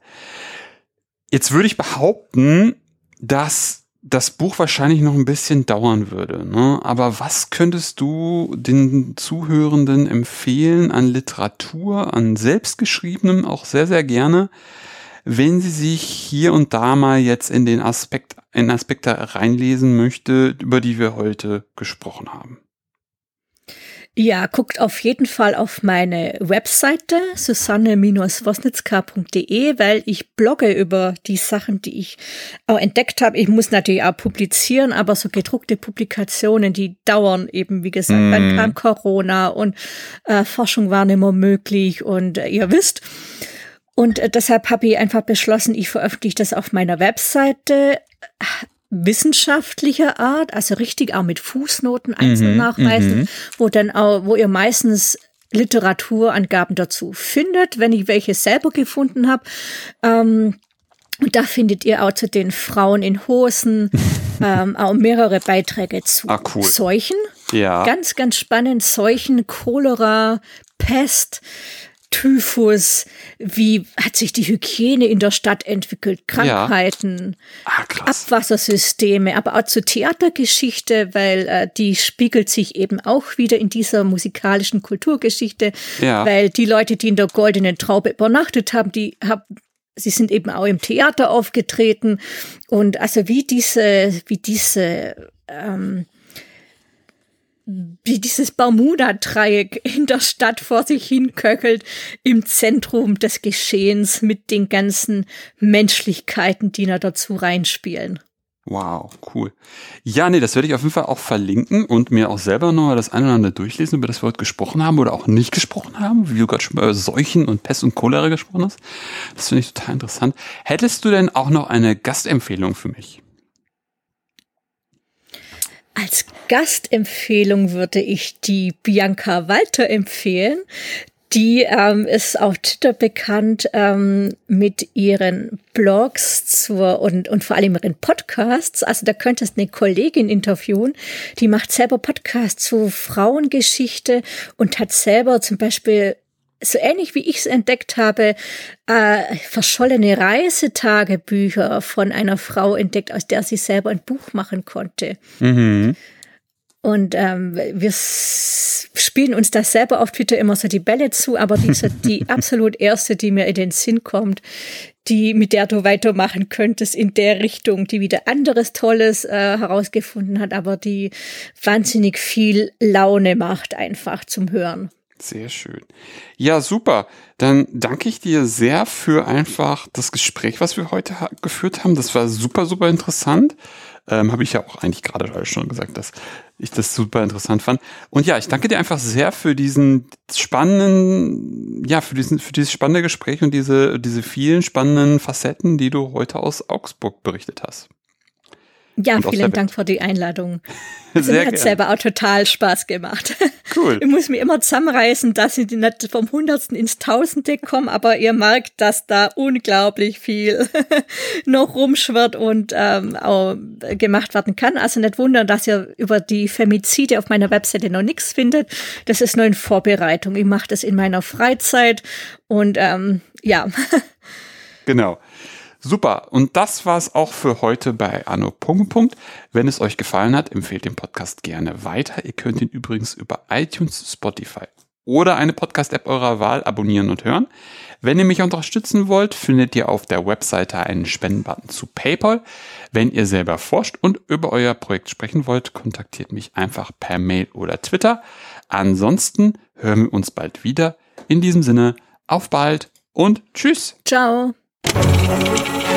Jetzt würde ich behaupten, dass das Buch wahrscheinlich noch ein bisschen dauern würde. Ne? Aber was könntest du den Zuhörenden empfehlen an Literatur, an selbstgeschriebenem auch sehr, sehr gerne, wenn sie sich hier und da mal jetzt in den Aspekt, in Aspekte reinlesen möchte, über die wir heute gesprochen haben? Ja, guckt auf jeden Fall auf meine Webseite susanne-wosnitzka.de, weil ich blogge über die Sachen, die ich auch entdeckt habe. Ich muss natürlich auch publizieren, aber so gedruckte Publikationen, die dauern eben, wie gesagt. Mm. Dann kam Corona und äh, Forschung war nicht mehr möglich und äh, ihr wisst. Und äh, deshalb habe ich einfach beschlossen, ich veröffentliche das auf meiner Webseite wissenschaftlicher Art, also richtig auch mit Fußnoten Einzelnachweisen, mhm, mhm, wo dann auch, wo ihr meistens Literaturangaben dazu findet, wenn ich welche selber gefunden habe. Ähm, und da findet ihr auch zu den Frauen in Hosen *laughs* ähm, auch mehrere Beiträge zu ah, cool. Seuchen. Ja. Ganz, ganz spannend. Seuchen, Cholera, Pest, Typhus, wie hat sich die Hygiene in der Stadt entwickelt, Krankheiten, ja. ah, Abwassersysteme, aber auch zur Theatergeschichte, weil äh, die spiegelt sich eben auch wieder in dieser musikalischen Kulturgeschichte, ja. weil die Leute, die in der Goldenen Traube übernachtet haben, die haben Sie sind eben auch im Theater aufgetreten und also wie diese, wie diese ähm, wie dieses Bermuda-Dreieck in der Stadt vor sich hinköchelt, im Zentrum des Geschehens mit den ganzen Menschlichkeiten, die da dazu reinspielen. Wow, cool. Ja, nee, das werde ich auf jeden Fall auch verlinken und mir auch selber nochmal das eine oder andere durchlesen, über das wir heute gesprochen haben oder auch nicht gesprochen haben, wie du gerade schon über Seuchen und Pest und Cholera gesprochen hast. Das finde ich total interessant. Hättest du denn auch noch eine Gastempfehlung für mich? Als Gastempfehlung würde ich die Bianca Walter empfehlen. Die ähm, ist auf Twitter bekannt ähm, mit ihren Blogs zur, und, und vor allem ihren Podcasts. Also da könntest eine Kollegin interviewen, die macht selber Podcasts zu Frauengeschichte und hat selber zum Beispiel so ähnlich wie ich es entdeckt habe, äh, verschollene Reisetagebücher von einer Frau entdeckt, aus der sie selber ein Buch machen konnte. Mhm. Und ähm, wir spielen uns das selber auf Twitter immer so die Bälle zu, aber die ist die *laughs* absolut erste, die mir in den Sinn kommt, die mit der du weitermachen könntest in der Richtung, die wieder anderes Tolles äh, herausgefunden hat, aber die wahnsinnig viel Laune macht einfach zum Hören. Sehr schön. Ja, super. Dann danke ich dir sehr für einfach das Gespräch, was wir heute geführt haben. Das war super, super interessant. Ähm, Habe ich ja auch eigentlich gerade schon gesagt, dass ich das super interessant fand. Und ja, ich danke dir einfach sehr für diesen spannenden, ja, für diesen, für dieses spannende Gespräch und diese, diese vielen spannenden Facetten, die du heute aus Augsburg berichtet hast. Ja, vielen Dank für die Einladung. Also *laughs* Sehr mir hat selber auch total Spaß gemacht. *laughs* Cool. Ich muss mich immer zusammenreißen, dass ich nicht vom Hundertsten ins Tausende komme, aber ihr merkt, dass da unglaublich viel *laughs* noch rumschwirrt und ähm, auch gemacht werden kann. Also nicht wundern, dass ihr über die Femizide auf meiner Webseite noch nichts findet. Das ist nur in Vorbereitung. Ich mache das in meiner Freizeit und ähm, ja. Genau. Super. Und das war's auch für heute bei Anno. Wenn es euch gefallen hat, empfehlt den Podcast gerne weiter. Ihr könnt ihn übrigens über iTunes, Spotify oder eine Podcast-App eurer Wahl abonnieren und hören. Wenn ihr mich unterstützen wollt, findet ihr auf der Webseite einen Spendenbutton zu PayPal. Wenn ihr selber forscht und über euer Projekt sprechen wollt, kontaktiert mich einfach per Mail oder Twitter. Ansonsten hören wir uns bald wieder. In diesem Sinne, auf bald und tschüss. Ciao. Thank you.